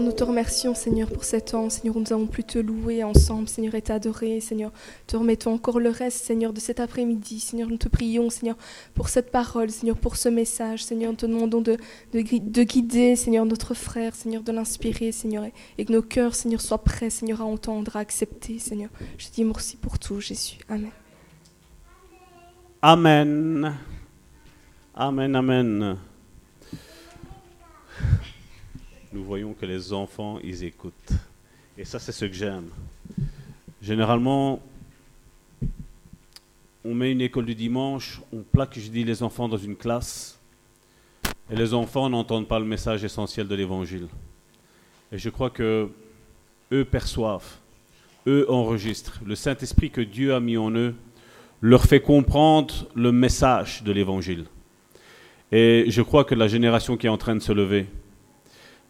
Nous te remercions, Seigneur, pour cet temps. Seigneur, nous avons pu te louer ensemble, Seigneur, et t'adorer. Seigneur, te remettons encore le reste, Seigneur, de cet après-midi. Seigneur, nous te prions, Seigneur, pour cette parole, Seigneur, pour ce message. Seigneur, nous te demandons de, de, de guider, Seigneur, notre frère, Seigneur, de l'inspirer, Seigneur, et, et que nos cœurs, Seigneur, soient prêts, Seigneur, à entendre, à accepter, Seigneur. Je te dis merci pour tout, Jésus. Amen. Amen. Amen, amen. Nous voyons que les enfants, ils écoutent. Et ça, c'est ce que j'aime. Généralement, on met une école du dimanche, on plaque, je dis, les enfants dans une classe, et les enfants n'entendent pas le message essentiel de l'Évangile. Et je crois que eux perçoivent, eux enregistrent. Le Saint-Esprit que Dieu a mis en eux leur fait comprendre le message de l'Évangile. Et je crois que la génération qui est en train de se lever,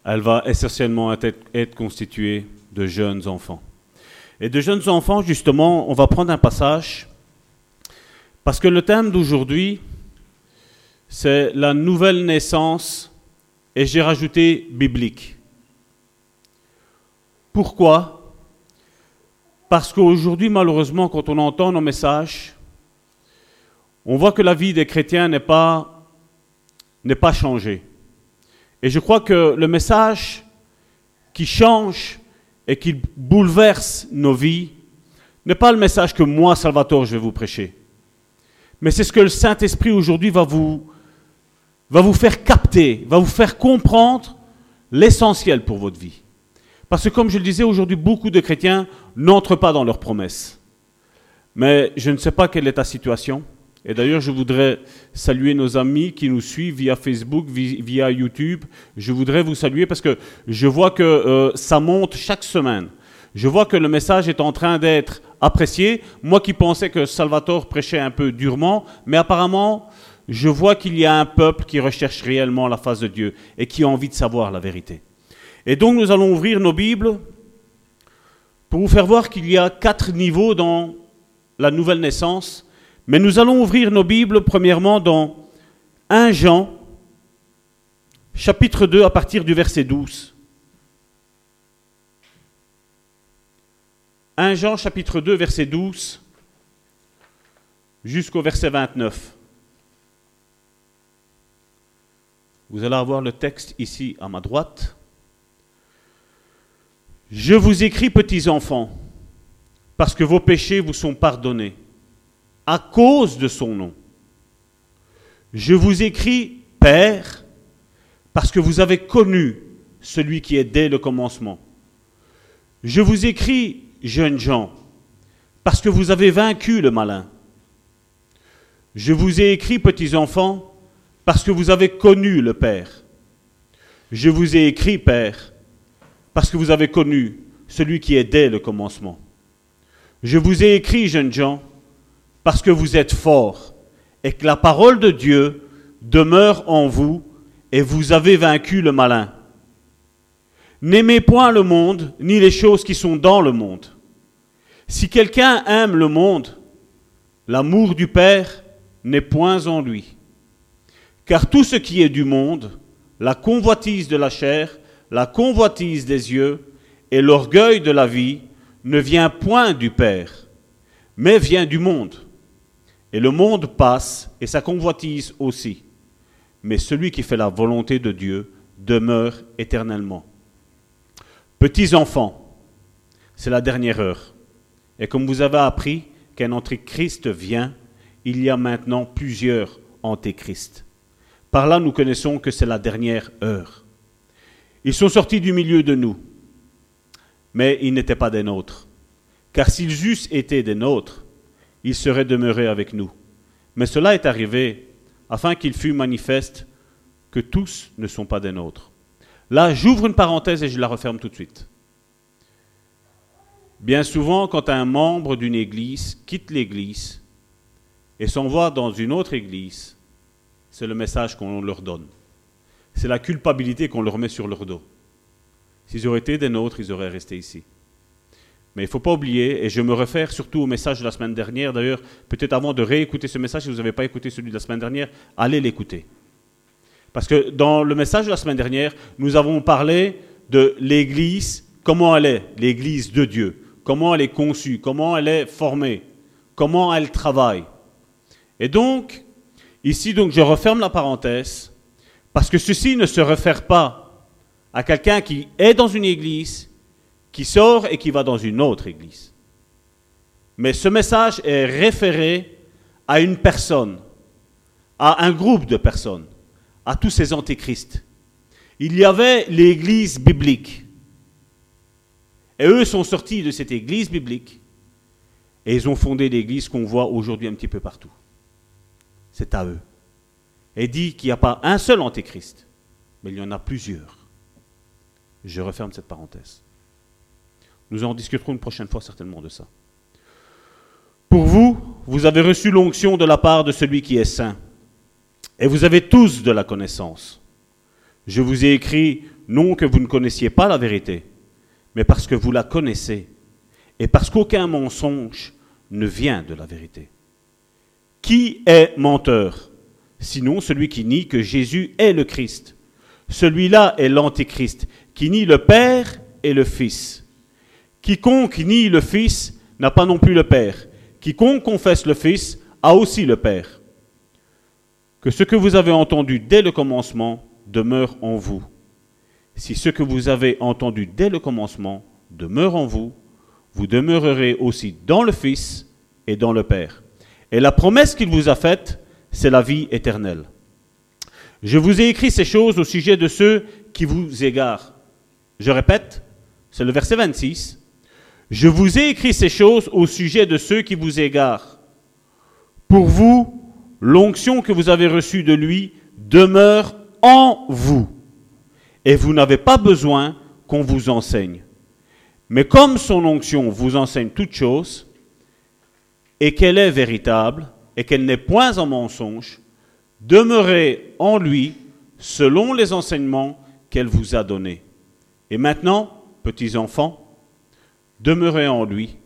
elle va essentiellement être, constituée de jeunes enfants. Et de jeunes enfants, justement, on va prendre un passage, parce que le thème d'aujourd'hui, c'est la nouvelle naissance, et j'ai rajouté biblique. Pourquoi? Parce qu'aujourd'hui, malheureusement, quand on entend nos messages, on voit que la vie des chrétiens n'est pas changée. Et je crois que le message qui change et qui bouleverse nos vies n'est pas le message que moi, Salvatore, je vais vous prêcher. Mais c'est ce que le Saint-Esprit aujourd'hui va vous, faire capter, va vous faire comprendre l'essentiel pour votre vie. Parce que comme je le disais aujourd'hui, beaucoup de chrétiens n'entrent pas dans leurs promesses. Mais je ne sais pas quelle est ta situation. Et d'ailleurs, je voudrais saluer nos amis qui nous suivent via Facebook, via YouTube. Je voudrais vous saluer parce que je vois que euh, ça monte chaque semaine. Je vois que le message est en train d'être apprécié. Moi qui pensais que Salvatore prêchait un peu durement, mais apparemment, je vois qu'il y a un peuple qui recherche réellement la face de Dieu et qui a envie de savoir la vérité. Et donc nous allons ouvrir nos Bibles pour vous faire voir qu'il y a quatre niveaux dans la nouvelle naissance mais nous allons ouvrir nos Bibles premièrement dans 1 Jean, chapitre 2, à partir du verset 12. 1 Jean, chapitre 2, verset 12, jusqu'au verset 29. Vous allez avoir le texte ici à ma droite. Je vous écris, petits enfants, parce que vos péchés vous sont pardonnés à cause de son nom. Je vous écris, Père, parce que vous avez connu celui qui est dès le commencement. Je vous écris, jeunes gens, parce que vous avez vaincu le malin. Je vous ai écrit, petits enfants, parce que vous avez connu le Père. Je vous ai écrit, Père, parce que vous avez connu celui qui est dès le commencement. Je vous ai écrit, jeunes gens, parce que vous êtes forts et que la parole de Dieu demeure en vous et vous avez vaincu le malin. N'aimez point le monde ni les choses qui sont dans le monde. Si quelqu'un aime le monde, l'amour du Père n'est point en lui. Car tout ce qui est du monde, la convoitise de la chair, la convoitise des yeux et l'orgueil de la vie, ne vient point du Père, mais vient du monde. Et le monde passe et sa convoitise aussi. Mais celui qui fait la volonté de Dieu demeure éternellement. Petits enfants, c'est la dernière heure. Et comme vous avez appris qu'un antéchrist vient, il y a maintenant plusieurs antéchrists. Par là, nous connaissons que c'est la dernière heure. Ils sont sortis du milieu de nous, mais ils n'étaient pas des nôtres. Car s'ils eussent été des nôtres, il serait demeuré avec nous. Mais cela est arrivé afin qu'il fût manifeste que tous ne sont pas des nôtres. Là, j'ouvre une parenthèse et je la referme tout de suite. Bien souvent, quand un membre d'une église quitte l'église et s'en va dans une autre église, c'est le message qu'on leur donne. C'est la culpabilité qu'on leur met sur leur dos. S'ils auraient été des nôtres, ils auraient resté ici. Mais il ne faut pas oublier, et je me réfère surtout au message de la semaine dernière, d'ailleurs, peut-être avant de réécouter ce message, si vous n'avez pas écouté celui de la semaine dernière, allez l'écouter. Parce que dans le message de la semaine dernière, nous avons parlé de l'Église, comment elle est, l'Église de Dieu, comment elle est conçue, comment elle est formée, comment elle travaille. Et donc, ici, donc, je referme la parenthèse, parce que ceci ne se réfère pas à quelqu'un qui est dans une église, qui sort et qui va dans une autre église. Mais ce message est référé à une personne, à un groupe de personnes, à tous ces antéchrists. Il y avait l'église biblique. Et eux sont sortis de cette église biblique et ils ont fondé l'église qu'on voit aujourd'hui un petit peu partout. C'est à eux. Et dit qu'il n'y a pas un seul antéchrist, mais il y en a plusieurs. Je referme cette parenthèse. Nous en discuterons une prochaine fois certainement de ça. Pour vous, vous avez reçu l'onction de la part de celui qui est saint. Et vous avez tous de la connaissance. Je vous ai écrit non que vous ne connaissiez pas la vérité, mais parce que vous la connaissez, et parce qu'aucun mensonge ne vient de la vérité. Qui est menteur Sinon celui qui nie que Jésus est le Christ? Celui-là est l'Antéchrist, qui nie le Père et le Fils. Quiconque nie le Fils n'a pas non plus le Père. Quiconque confesse le Fils a aussi le Père. Que ce que vous avez entendu dès le commencement demeure en vous. Si ce que vous avez entendu dès le commencement demeure en vous, vous demeurerez aussi dans le Fils et dans le Père. Et la promesse qu'il vous a faite, c'est la vie éternelle. Je vous ai écrit ces choses au sujet de ceux qui vous égarent. Je répète, c'est le verset 26. Je vous ai écrit ces choses au sujet de ceux qui vous égarent. Pour vous, l'onction que vous avez reçue de lui demeure en vous. Et vous n'avez pas besoin qu'on vous enseigne. Mais comme son onction vous enseigne toutes choses, et qu'elle est véritable, et qu'elle n'est point en mensonge, demeurez en lui selon les enseignements qu'elle vous a donnés. Et maintenant, petits enfants, demeurez en lui,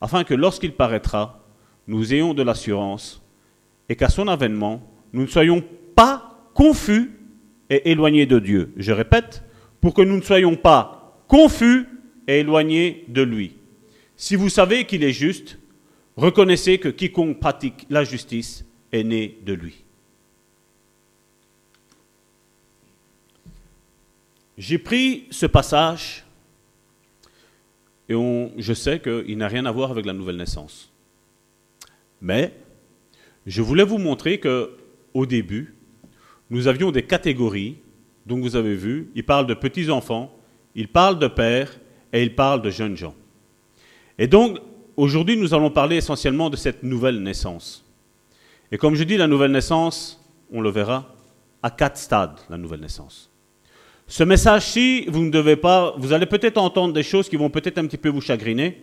afin que lorsqu'il paraîtra, nous ayons de l'assurance, et qu'à son avènement, nous ne soyons pas confus et éloignés de Dieu. Je répète, pour que nous ne soyons pas confus et éloignés de lui. Si vous savez qu'il est juste, reconnaissez que quiconque pratique la justice est né de lui. J'ai pris ce passage et je sais qu'il n'a rien à voir avec la nouvelle naissance. Mais je voulais vous montrer que au début, nous avions des catégories. Donc vous avez vu, il parle de petits enfants, il parle de pères et il parle de jeunes gens. Et donc aujourd'hui, nous allons parler essentiellement de cette nouvelle naissance. Et comme je dis, la nouvelle naissance, on le verra, à quatre stades, la nouvelle naissance. Ce message-ci, vous ne devez pas, vous allez peut-être entendre des choses qui vont peut-être un petit peu vous chagriner,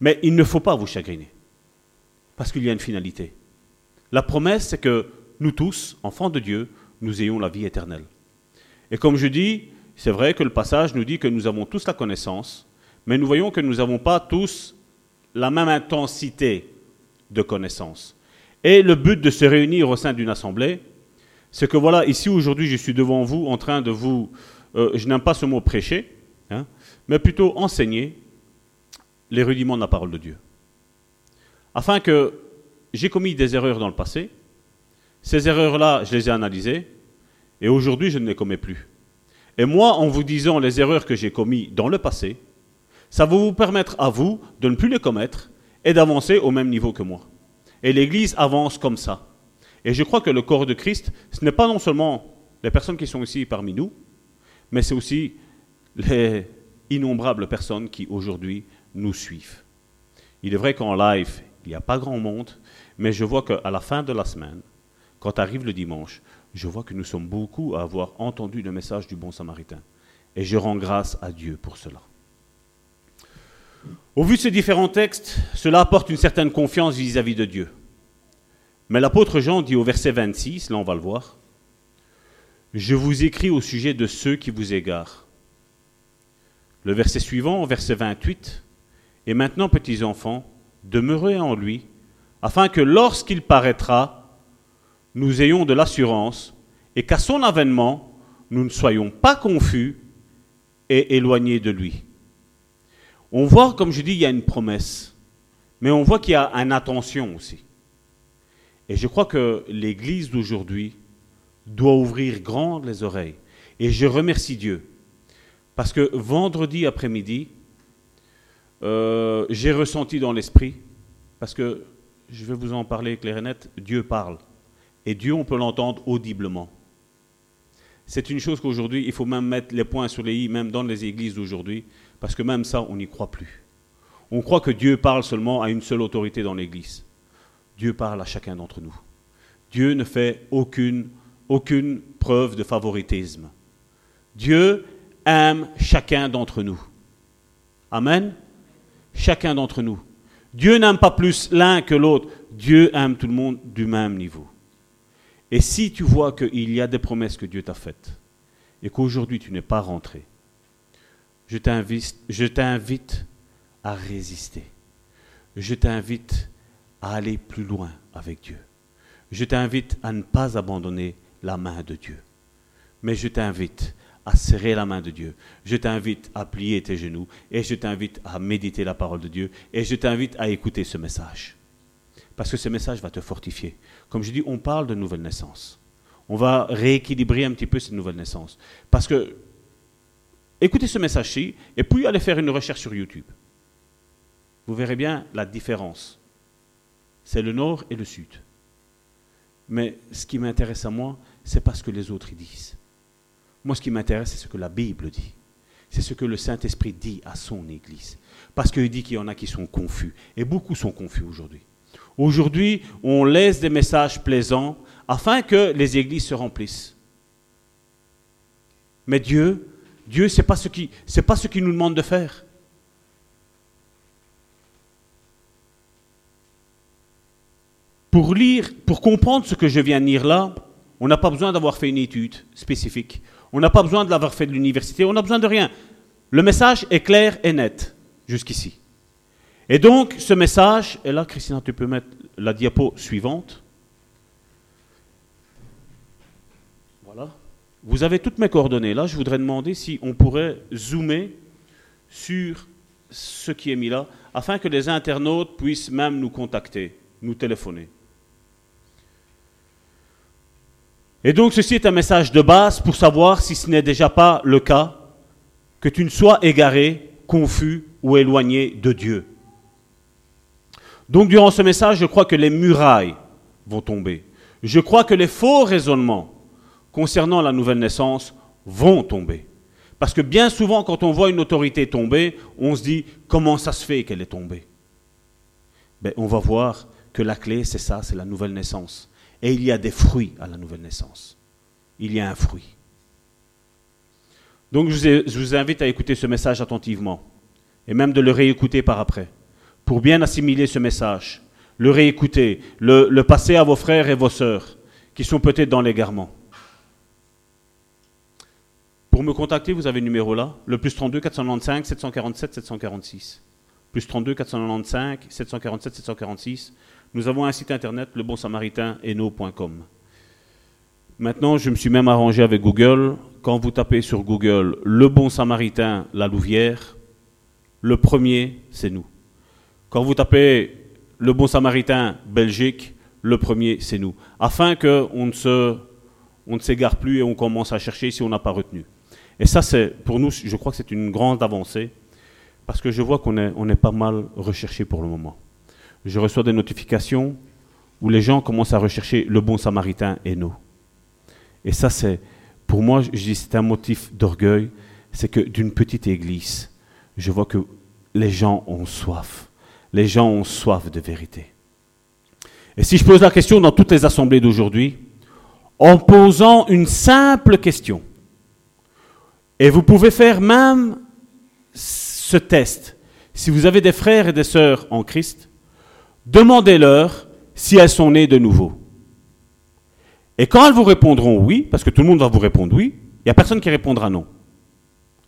mais il ne faut pas vous chagriner, parce qu'il y a une finalité. La promesse, c'est que nous tous, enfants de Dieu, nous ayons la vie éternelle. Et comme je dis, c'est vrai que le passage nous dit que nous avons tous la connaissance, mais nous voyons que nous n'avons pas tous la même intensité de connaissance. Et le but de se réunir au sein d'une assemblée, c'est que voilà, ici aujourd'hui, je suis devant vous en train de vous, euh, je n'aime pas ce mot prêcher, hein, mais plutôt enseigner les rudiments de la parole de Dieu. Afin que j'ai commis des erreurs dans le passé, ces erreurs-là, je les ai analysées, et aujourd'hui, je ne les commets plus. Et moi, en vous disant les erreurs que j'ai commises dans le passé, ça va vous permettre à vous de ne plus les commettre et d'avancer au même niveau que moi. Et l'Église avance comme ça. Et je crois que le corps de Christ, ce n'est pas non seulement les personnes qui sont ici parmi nous, mais c'est aussi les innombrables personnes qui aujourd'hui nous suivent. Il est vrai qu'en live, il n'y a pas grand monde, mais je vois qu'à la fin de la semaine, quand arrive le dimanche, je vois que nous sommes beaucoup à avoir entendu le message du bon samaritain. Et je rends grâce à Dieu pour cela. Au vu de ces différents textes, cela apporte une certaine confiance vis-à-vis de Dieu. Mais l'apôtre Jean dit au verset 26, là on va le voir, Je vous écris au sujet de ceux qui vous égarent. Le verset suivant, verset 28, Et maintenant, petits enfants, demeurez en lui, afin que lorsqu'il paraîtra, nous ayons de l'assurance, et qu'à son avènement, nous ne soyons pas confus et éloignés de lui. On voit, comme je dis, il y a une promesse, mais on voit qu'il y a une attention aussi. Et je crois que l'Église d'aujourd'hui doit ouvrir grand les oreilles. Et je remercie Dieu. Parce que vendredi après-midi, euh, j'ai ressenti dans l'esprit, parce que je vais vous en parler clair et Dieu parle. Et Dieu, on peut l'entendre audiblement. C'est une chose qu'aujourd'hui, il faut même mettre les points sur les i, même dans les églises d'aujourd'hui, parce que même ça, on n'y croit plus. On croit que Dieu parle seulement à une seule autorité dans l'église. Dieu parle à chacun d'entre nous. Dieu ne fait aucune, aucune preuve de favoritisme. Dieu aime chacun d'entre nous. Amen. Chacun d'entre nous. Dieu n'aime pas plus l'un que l'autre. Dieu aime tout le monde du même niveau. Et si tu vois qu'il y a des promesses que Dieu t'a faites et qu'aujourd'hui tu n'es pas rentré, je t'invite à résister. Je t'invite à aller plus loin avec Dieu. Je t'invite à ne pas abandonner la main de Dieu. Mais je t'invite à serrer la main de Dieu. Je t'invite à plier tes genoux et je t'invite à méditer la parole de Dieu et je t'invite à écouter ce message. Parce que ce message va te fortifier. Comme je dis, on parle de nouvelle naissance. On va rééquilibrer un petit peu cette nouvelle naissance. Parce que, écoutez ce message-ci, et puis allez faire une recherche sur YouTube. Vous verrez bien la différence. C'est le nord et le sud. Mais ce qui m'intéresse à moi, c'est pas ce que les autres disent. Moi, ce qui m'intéresse, c'est ce que la Bible dit. C'est ce que le Saint-Esprit dit à son Église. Parce qu'il dit qu'il y en a qui sont confus. Et beaucoup sont confus aujourd'hui. Aujourd'hui, on laisse des messages plaisants afin que les églises se remplissent. Mais Dieu, Dieu, ce n'est pas, ce qui, pas ce qu'il nous demande de faire. Pour lire, pour comprendre ce que je viens de lire là, on n'a pas besoin d'avoir fait une étude spécifique. On n'a pas besoin de l'avoir fait de l'université. On n'a besoin de rien. Le message est clair et net jusqu'ici. Et donc, ce message, et là, Christina, tu peux mettre la diapo suivante. Voilà. Vous avez toutes mes coordonnées. Là, je voudrais demander si on pourrait zoomer sur ce qui est mis là, afin que les internautes puissent même nous contacter, nous téléphoner. Et donc ceci est un message de base pour savoir si ce n'est déjà pas le cas, que tu ne sois égaré, confus ou éloigné de Dieu. Donc durant ce message, je crois que les murailles vont tomber. Je crois que les faux raisonnements concernant la nouvelle naissance vont tomber. Parce que bien souvent, quand on voit une autorité tomber, on se dit comment ça se fait qu'elle est tombée? Ben, On va voir que la clé, c'est ça, c'est la nouvelle naissance. Et il y a des fruits à la nouvelle naissance. Il y a un fruit. Donc je vous invite à écouter ce message attentivement et même de le réécouter par après pour bien assimiler ce message, le réécouter, le, passer à vos frères et vos sœurs qui sont peut-être dans l'égarement. Pour me contacter, vous avez le numéro là, le plus 32 495 747 746. Plus 32 495 747 746. Nous avons un site internet, lebonsamaritain.eno.com. Maintenant, je me suis même arrangé avec Google. Quand vous tapez sur Google Le Bon Samaritain, la Louvière, le premier, c'est nous. Quand vous tapez le bon samaritain Belgique, le premier, c'est nous. Afin qu'on ne, s'égare plus et on commence à chercher si on n'a pas retenu. Et ça, c'est, pour nous, je crois que c'est une grande avancée, parce que je vois qu'on est, est pas mal recherché pour le moment. Je reçois des notifications où les gens commencent à rechercher le bon samaritain et nous. Et ça, c'est, pour moi, je dis, c'est un motif d'orgueil, c'est que d'une petite église, je vois que les gens ont soif les gens ont soif de vérité. Et si je pose la question dans toutes les assemblées d'aujourd'hui, en posant une simple question, et vous pouvez faire même ce test, si vous avez des frères et des sœurs en Christ, demandez-leur si elles sont nées de nouveau. Et quand elles vous répondront oui, parce que tout le monde va vous répondre oui, il n'y a personne qui répondra non.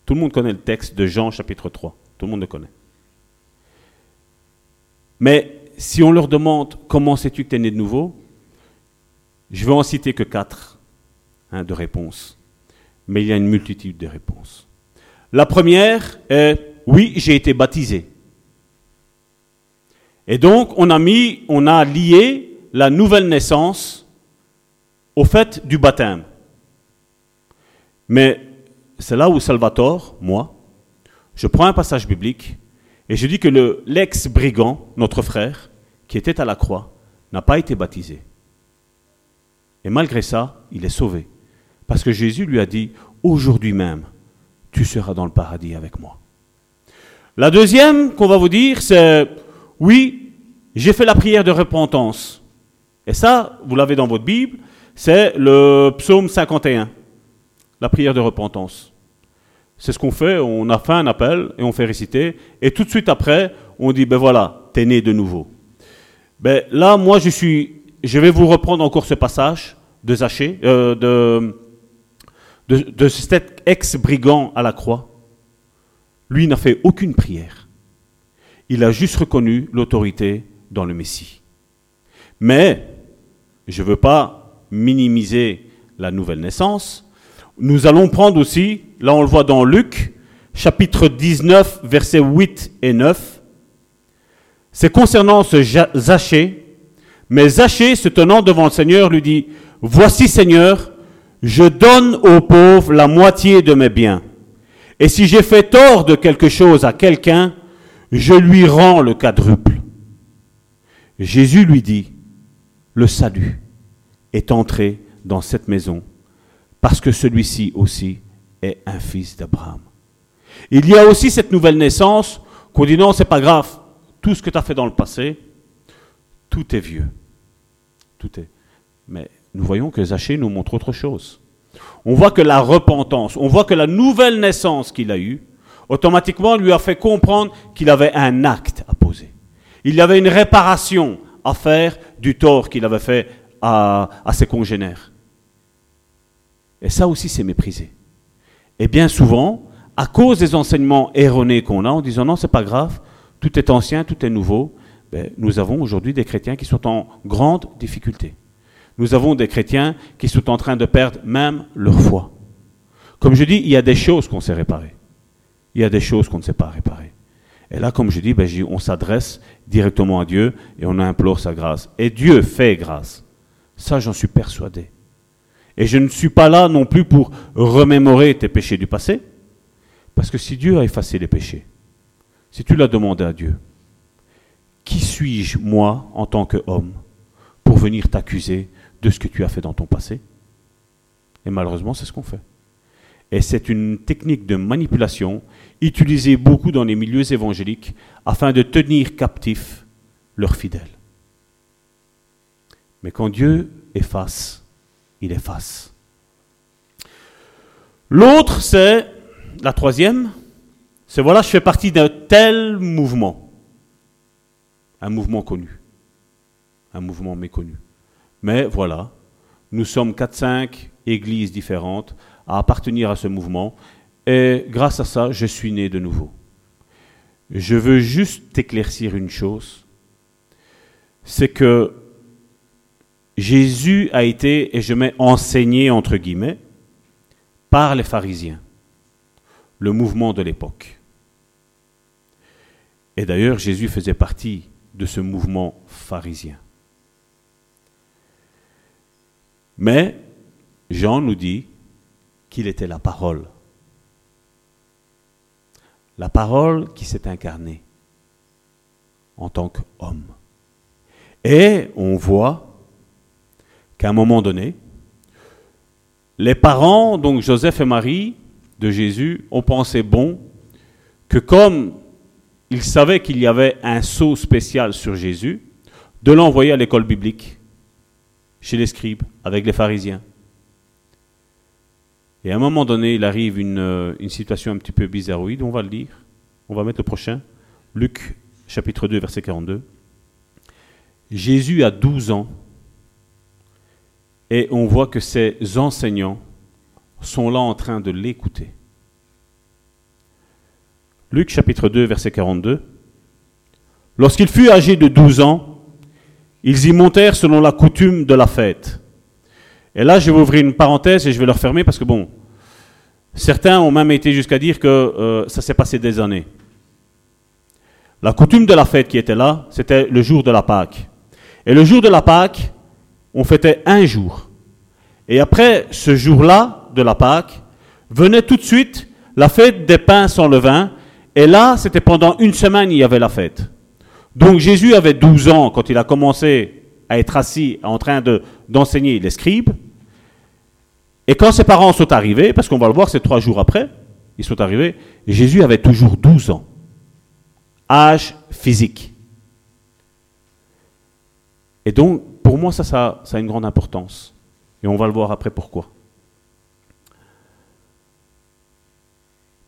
Tout le monde connaît le texte de Jean chapitre 3. Tout le monde le connaît. Mais si on leur demande comment sais-tu que tu es né de nouveau, je vais en citer que quatre hein, de réponses. Mais il y a une multitude de réponses. La première est, oui, j'ai été baptisé. Et donc, on a mis, on a lié la nouvelle naissance au fait du baptême. Mais c'est là où Salvatore, moi, je prends un passage biblique et je dis que le, l'ex-brigand, notre frère, qui était à la croix, n'a pas été baptisé. Et malgré ça, il est sauvé. Parce que Jésus lui a dit, aujourd'hui même, tu seras dans le paradis avec moi. La deuxième qu'on va vous dire, c'est, oui, j'ai fait la prière de repentance. Et ça, vous l'avez dans votre Bible, c'est le psaume 51, la prière de repentance. C'est ce qu'on fait, on a fait un appel et on fait réciter, et tout de suite après, on dit, ben voilà, t'es né de nouveau. Ben là, moi, je suis, je vais vous reprendre encore ce passage de Zachée, euh, de, cet ex-brigand à la croix. Lui n'a fait aucune prière. Il a juste reconnu l'autorité dans le Messie. Mais, je ne veux pas minimiser la nouvelle naissance. Nous allons prendre aussi, là on le voit dans Luc, chapitre 19, versets 8 et 9. C'est concernant ce Zachée. Mais Zachée, se tenant devant le Seigneur, lui dit, Voici Seigneur, je donne aux pauvres la moitié de mes biens. Et si j'ai fait tort de quelque chose à quelqu'un, je lui rends le quadruple. Jésus lui dit, le salut est entré dans cette maison, parce que celui-ci aussi est un fils d'Abraham. Il y a aussi cette nouvelle naissance qu'on dit non, c'est pas grave, tout ce que tu as fait dans le passé, tout est vieux. Tout est. Mais nous voyons que Zachée nous montre autre chose. On voit que la repentance, on voit que la nouvelle naissance qu'il a eue, automatiquement lui a fait comprendre qu'il avait un acte à poser. Il y avait une réparation à faire du tort qu'il avait fait à, ses congénères. Et ça aussi, c'est méprisé. Et bien souvent, à cause des enseignements erronés qu'on a, en disant non, c'est pas grave, tout est ancien, tout est nouveau, ben, nous avons aujourd'hui des chrétiens qui sont en grande difficulté. Nous avons des chrétiens qui sont en train de perdre même leur foi. Comme je dis, il y a des choses qu'on sait réparer. Il y a des choses qu'on ne sait pas réparer. Et là, comme je dis, ben, on s'adresse directement à Dieu et on implore sa grâce. Et Dieu fait grâce. Ça, j'en suis persuadé. Et je ne suis pas là non plus pour remémorer tes péchés du passé. Parce que si Dieu a effacé les péchés, si tu l'as demandé à Dieu, qui suis-je, moi, en tant qu'homme, pour venir t'accuser de ce que tu as fait dans ton passé? Et malheureusement, c'est ce qu'on fait. Et c'est une technique de manipulation utilisée beaucoup dans les milieux évangéliques afin de tenir captifs leurs fidèles. Mais quand Dieu efface, il efface. L'autre, c'est la troisième, c'est voilà, je fais partie d'un tel mouvement. Un mouvement connu. Un mouvement méconnu. Mais voilà, nous sommes 4-5 églises différentes à appartenir à ce mouvement. Et grâce à ça, je suis né de nouveau. Je veux juste éclaircir une chose. C'est que Jésus a été, et je mets enseigné entre guillemets, par les pharisiens, le mouvement de l'époque. Et d'ailleurs, Jésus faisait partie de ce mouvement pharisien. Mais Jean nous dit qu'il était la parole. La parole qui s'est incarnée en tant qu'homme. Et on voit qu'à un moment donné, les parents, donc Joseph et Marie de Jésus, ont pensé bon que comme ils savaient qu'il y avait un sceau spécial sur Jésus, de l'envoyer à l'école biblique, chez les scribes, avec les pharisiens. Et à un moment donné, il arrive une, euh, situation un petit peu bizarroïde, on va le lire. On va mettre le prochain. Luc chapitre 2, verset 42. Jésus a 12 ans et on voit que ses enseignants sont là en train de l'écouter. Luc chapitre 2, verset 42. Lorsqu'il fut âgé de 12 ans, ils y montèrent selon la coutume de la fête. Et là, je vais ouvrir une parenthèse et je vais le refermer parce que bon, Certains ont même été jusqu'à dire que euh, ça s'est passé des années. La coutume de la fête qui était là, c'était le jour de la Pâque. Et le jour de la Pâque, on fêtait un jour. Et après ce jour-là de la Pâque, venait tout de suite la fête des pains sans levain. Et là, c'était pendant une semaine, il y avait la fête. Donc Jésus avait 12 ans quand il a commencé à être assis en train de, d'enseigner les scribes. Et quand ses parents sont arrivés, parce qu'on va le voir, c'est trois jours après, ils sont arrivés, Jésus avait toujours 12 ans. Âge physique. Et donc, pour moi, ça, ça, ça a une grande importance. Et on va le voir après pourquoi.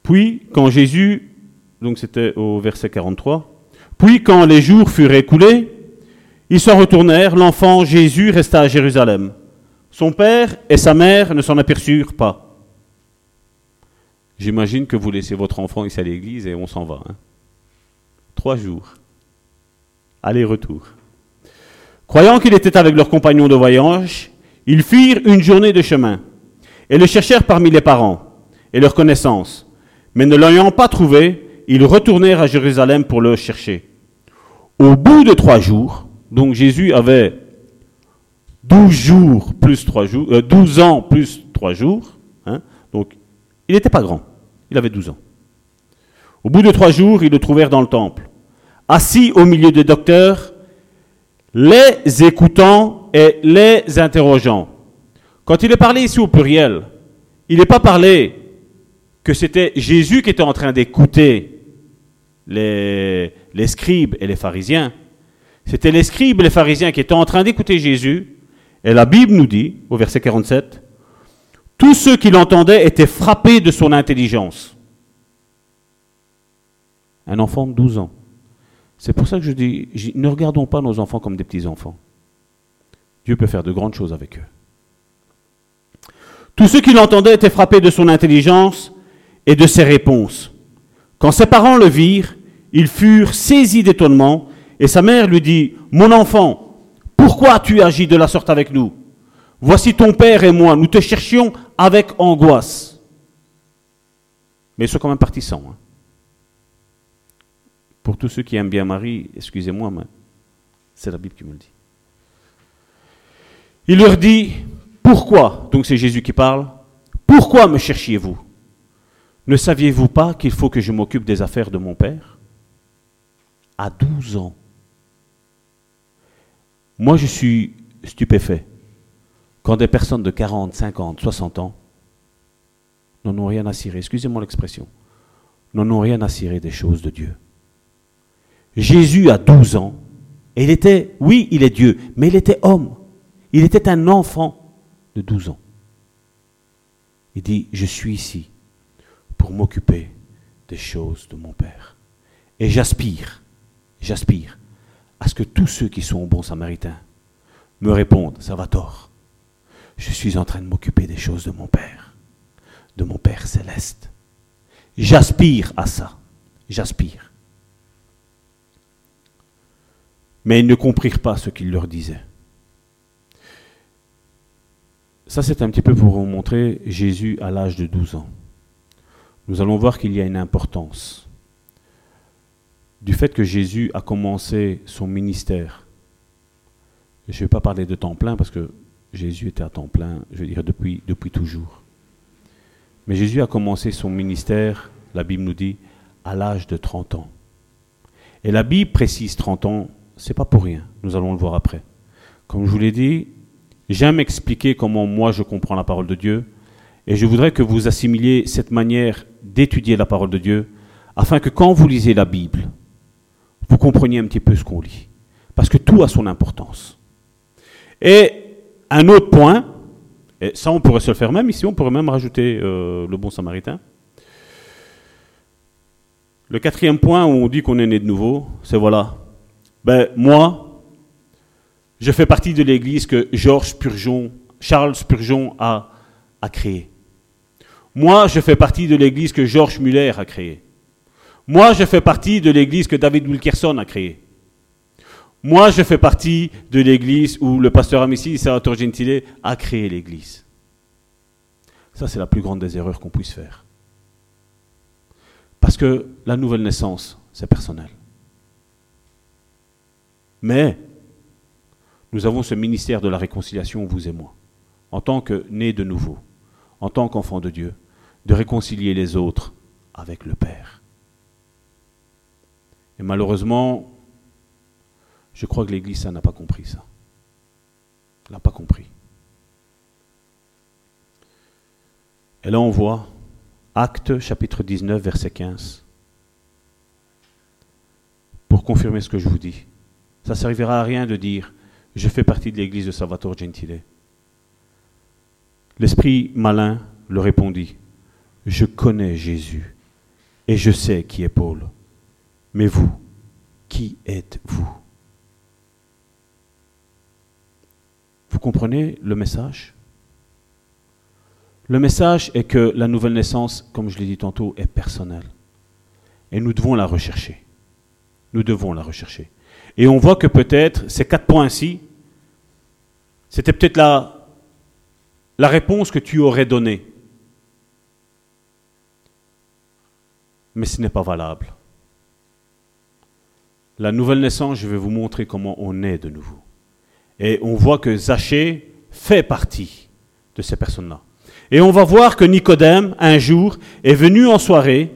Puis, quand Jésus, donc c'était au verset 43, puis quand les jours furent écoulés, ils s'en retournèrent, l'enfant Jésus resta à Jérusalem. Son père et sa mère ne s'en aperçurent pas. J'imagine que vous laissez votre enfant ici à l'église et on s'en va. Hein. Trois jours. Aller-retour. Croyant qu'il était avec leurs compagnons de voyage, ils firent une journée de chemin et le cherchèrent parmi les parents et leurs connaissances. Mais ne l'ayant pas trouvé, ils retournèrent à Jérusalem pour le chercher. Au bout de trois jours, donc Jésus avait 12 jours plus 3 jours, 12 euh, ans plus 3 jours, hein, donc il n'était pas grand, il avait 12 ans. Au bout de trois jours, ils le trouvèrent dans le temple, assis au milieu des docteurs, les écoutant et les interrogeant. Quand il est parlé ici au pluriel, il n'est pas parlé que c'était Jésus qui était en train d'écouter les scribes et les pharisiens. C'était les scribes les pharisiens qui étaient en train d'écouter Jésus. Et la Bible nous dit, au verset 47, tous ceux qui l'entendaient étaient frappés de son intelligence. Un enfant de 12 ans. C'est pour ça que je dis, ne regardons pas nos enfants comme des petits-enfants. Dieu peut faire de grandes choses avec eux. Tous ceux qui l'entendaient étaient frappés de son intelligence et de ses réponses. Quand ses parents le virent, ils furent saisis d'étonnement, et sa mère lui dit, Mon enfant, pourquoi as-tu agi de la sorte avec nous? Voici ton père et moi, nous te cherchions avec angoisse. Mais ils sont quand même partis sans. Hein. Pour tous ceux qui aiment bien Marie, excusez-moi, mais c'est la Bible qui me le dit. Il leur dit, pourquoi, donc c'est Jésus qui parle, pourquoi me cherchiez-vous? Ne saviez-vous pas qu'il faut que je m'occupe des affaires de mon Père? À 12 ans. Moi, je suis stupéfait quand des personnes de 40, 50, 60 ans n'en ont rien à cirer, excusez-moi l'expression, n'en ont rien à cirer des choses de Dieu. Jésus a 12 ans, et il était, oui, il est Dieu, mais il était homme. Il était un enfant de 12 ans. Il dit, je suis ici pour m'occuper des choses de mon Père. Et j'aspire, j'aspire à ce que tous ceux qui sont bons samaritains me répondent, ça va tort. Je suis en train de m'occuper des choses de mon Père, de mon Père céleste. J'aspire à ça. J'aspire. Mais ils ne comprirent pas ce qu'il leur disait. Ça, c'est un petit peu pour vous montrer Jésus à l'âge de 12 ans. Nous allons voir qu'il y a une importance du fait que Jésus a commencé son ministère. Je ne vais pas parler de temps plein parce que Jésus était à temps plein, je veux dire, depuis, depuis toujours. Mais Jésus a commencé son ministère, la Bible nous dit, à l'âge de 30 ans. Et la Bible précise 30 ans c'est pas pour rien. Nous allons le voir après. Comme je vous l'ai dit, j'aime expliquer comment moi je comprends la parole de Dieu. Et je voudrais que vous assimiliez cette manière d'étudier la parole de Dieu, afin que quand vous lisez la Bible, vous compreniez un petit peu ce qu'on lit. Parce que tout a son importance. Et un autre point, et ça on pourrait se le faire même ici, on pourrait même rajouter euh, le bon samaritain. Le quatrième point où on dit qu'on est né de nouveau, c'est voilà, ben, moi, je fais partie de l'église que Georges Spurgeon, Charles Spurgeon a, a créée. Moi, je fais partie de l'église que Georges Muller a créée. Moi, je fais partie de l'église que David Wilkerson a créée. Moi, je fais partie de l'église où le pasteur Amici, Salvatore Gentile, a créé l'église. Ça, c'est la plus grande des erreurs qu'on puisse faire. Parce que la nouvelle naissance, c'est personnel. Mais nous avons ce ministère de la réconciliation, vous et moi, en tant que nés de nouveau, en tant qu'enfants de Dieu, de réconcilier les autres avec le Père. Malheureusement, je crois que l'Église, n'a pas compris ça. Elle n'a pas compris. Et là, on voit Acte chapitre 19, verset 15. Pour confirmer ce que je vous dis. Ça ne servira à rien de dire Je fais partie de l'église de Salvatore Gentile. L'esprit malin le répondit Je connais Jésus et je sais qui est Paul. Mais vous, qui êtes-vous? Vous comprenez le message? Le message est que la nouvelle naissance, comme je l'ai dit tantôt, est personnelle. Et nous devons la rechercher. Nous devons la rechercher. Et on voit que peut-être ces quatre points-ci, c'était peut-être la, la réponse que tu aurais donnée. Mais ce n'est pas valable. La nouvelle naissance, je vais vous montrer comment on est de nouveau. Et on voit que Zachée fait partie de ces personnes-là. Et on va voir que Nicodème, un jour, est venu en soirée.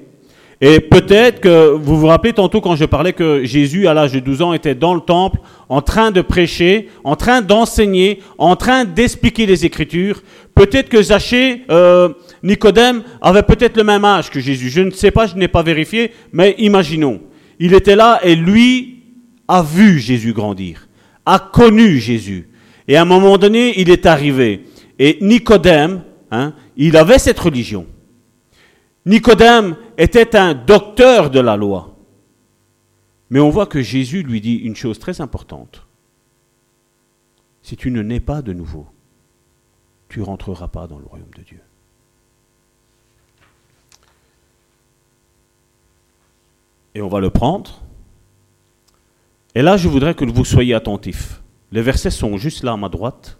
Et peut-être que vous vous rappelez tantôt quand je parlais que Jésus, à l'âge de 12 ans, était dans le temple, en train de prêcher, en train d'enseigner, en train d'expliquer les Écritures. Peut-être que Zachée, euh, Nicodème, avait peut-être le même âge que Jésus. Je ne sais pas, je n'ai pas vérifié, mais imaginons. Il était là et lui a vu Jésus grandir a connu Jésus. Et à un moment donné, il est arrivé. Et Nicodème, hein, il avait cette religion. Nicodème était un docteur de la loi. Mais on voit que Jésus lui dit une chose très importante. Si tu ne nais pas de nouveau, tu rentreras pas dans le royaume de Dieu. Et on va le prendre et là, je voudrais que vous soyez attentifs. Les versets sont juste là à ma droite.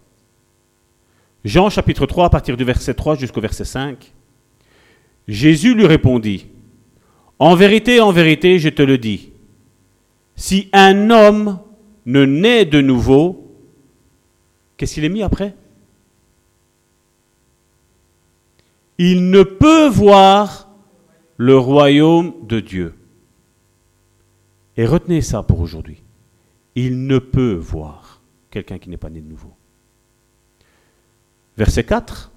Jean chapitre 3, à partir du verset 3 jusqu'au verset 5. Jésus lui répondit, En vérité, en vérité, je te le dis, si un homme ne naît de nouveau, qu'est-ce qu'il est mis après? Il ne peut voir le royaume de Dieu. Et retenez ça pour aujourd'hui il ne peut voir quelqu'un qui n'est pas né de nouveau. Verset 4.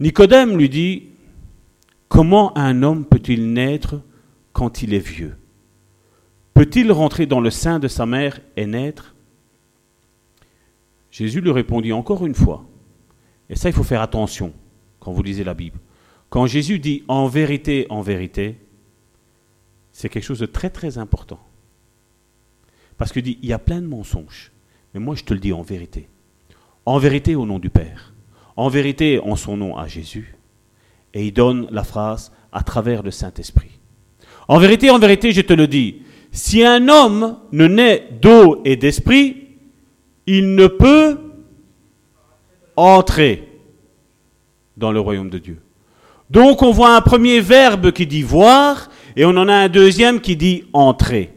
Nicodème lui dit, Comment un homme peut-il naître quand il est vieux? Peut-il rentrer dans le sein de sa mère et naître? Jésus lui répondit encore une fois, et ça il faut faire attention quand vous lisez la Bible. Quand Jésus dit en vérité, en vérité, c'est quelque chose de très très important. Parce qu'il dit, il y a plein de mensonges. Mais moi, je te le dis en vérité. En vérité au nom du Père. En vérité en son nom à Jésus. Et il donne la phrase à travers le Saint-Esprit. En vérité, en vérité, je te le dis, si un homme ne naît d'eau et d'esprit, il ne peut entrer dans le royaume de Dieu. Donc on voit un premier verbe qui dit voir et on en a un deuxième qui dit entrer.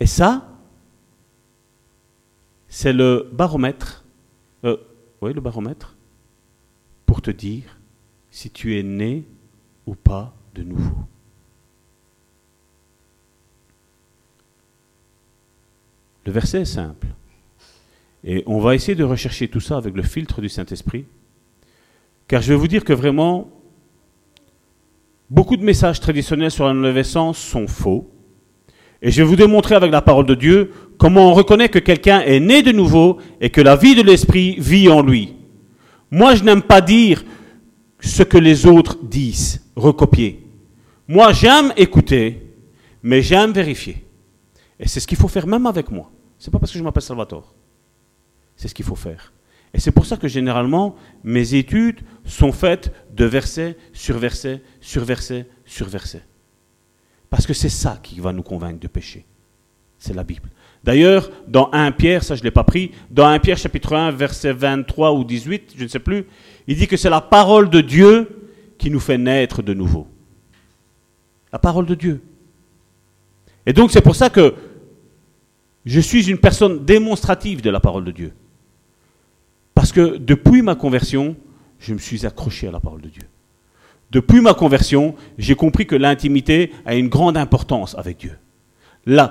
Et ça, c'est le baromètre, euh, oui, le baromètre, pour te dire si tu es né ou pas de nouveau. Le verset est simple. Et on va essayer de rechercher tout ça avec le filtre du Saint-Esprit. Car je vais vous dire que vraiment, beaucoup de messages traditionnels sur la nouvelle sont faux. Et je vais vous démontrer avec la parole de Dieu comment on reconnaît que quelqu'un est né de nouveau et que la vie de l'Esprit vit en lui. Moi, je n'aime pas dire ce que les autres disent, recopier. Moi, j'aime écouter, mais j'aime vérifier. Et c'est ce qu'il faut faire même avec moi. C'est pas parce que je m'appelle Salvatore. C'est ce qu'il faut faire. Et c'est pour ça que généralement, mes études sont faites de verset sur verset, sur verset, sur verset. Parce que c'est ça qui va nous convaincre de pécher. C'est la Bible. D'ailleurs, dans 1 Pierre, ça je ne l'ai pas pris, dans 1 Pierre chapitre 1, verset 23 ou 18, je ne sais plus, il dit que c'est la parole de Dieu qui nous fait naître de nouveau. La parole de Dieu. Et donc c'est pour ça que je suis une personne démonstrative de la parole de Dieu. Parce que depuis ma conversion, je me suis accroché à la parole de Dieu. Depuis ma conversion, j'ai compris que l'intimité a une grande importance avec Dieu. La,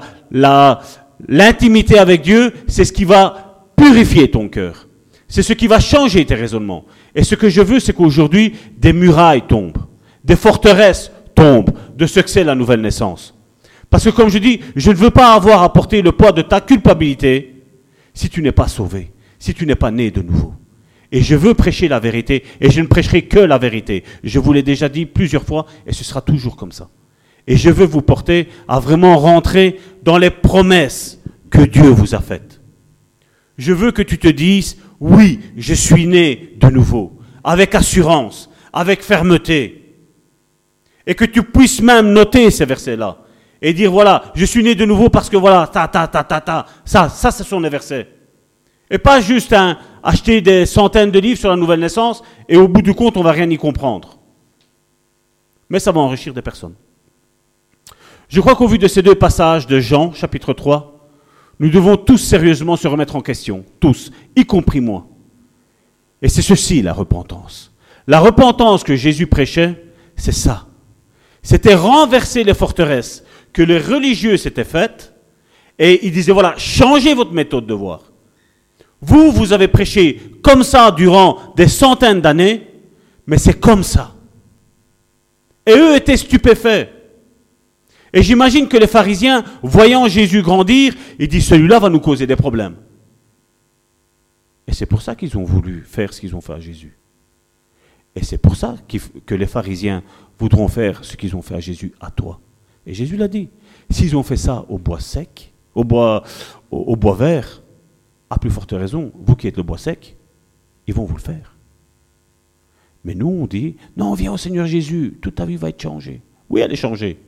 L'intimité avec Dieu, c'est ce qui va purifier ton cœur. C'est ce qui va changer tes raisonnements. Et ce que je veux, c'est qu'aujourd'hui, des murailles tombent, des forteresses tombent de ce que c'est la nouvelle naissance. Parce que comme je dis, je ne veux pas avoir à porter le poids de ta culpabilité si tu n'es pas sauvé, si tu n'es pas né de nouveau. Et je veux prêcher la vérité, et je ne prêcherai que la vérité. Je vous l'ai déjà dit plusieurs fois, et ce sera toujours comme ça. Et je veux vous porter à vraiment rentrer dans les promesses que Dieu vous a faites. Je veux que tu te dises, oui, je suis né de nouveau, avec assurance, avec fermeté. Et que tu puisses même noter ces versets-là. Et dire, voilà, je suis né de nouveau parce que voilà, ta, ta, ta, ta, ta. Ça, ça, ce sont les versets. Et pas juste acheter des centaines de livres sur la nouvelle naissance et au bout du compte, on va rien y comprendre. Mais ça va enrichir des personnes. Je crois qu'au vu de ces deux passages de Jean, chapitre 3, nous devons tous sérieusement se remettre en question, tous, y compris moi. Et c'est ceci la repentance. La repentance que Jésus prêchait, c'est ça. C'était renverser les forteresses que les religieux s'étaient faites, et il disait, voilà, changez votre méthode de voir. Vous, vous avez prêché comme ça durant des centaines d'années, mais c'est comme ça. Et eux étaient stupéfaits. Et j'imagine que les pharisiens, voyant Jésus grandir, ils disent celui-là va nous causer des problèmes. Et c'est pour ça qu'ils ont voulu faire ce qu'ils ont fait à Jésus. Et c'est pour ça que les pharisiens voudront faire ce qu'ils ont fait à Jésus à toi. Et Jésus l'a dit. S'ils ont fait ça au bois sec, au bois, au, bois vert, à plus forte raison, vous qui êtes le bois sec, ils vont vous le faire. Mais nous, on dit, non, viens au Seigneur Jésus, toute ta vie va être changée. Oui, elle est changée.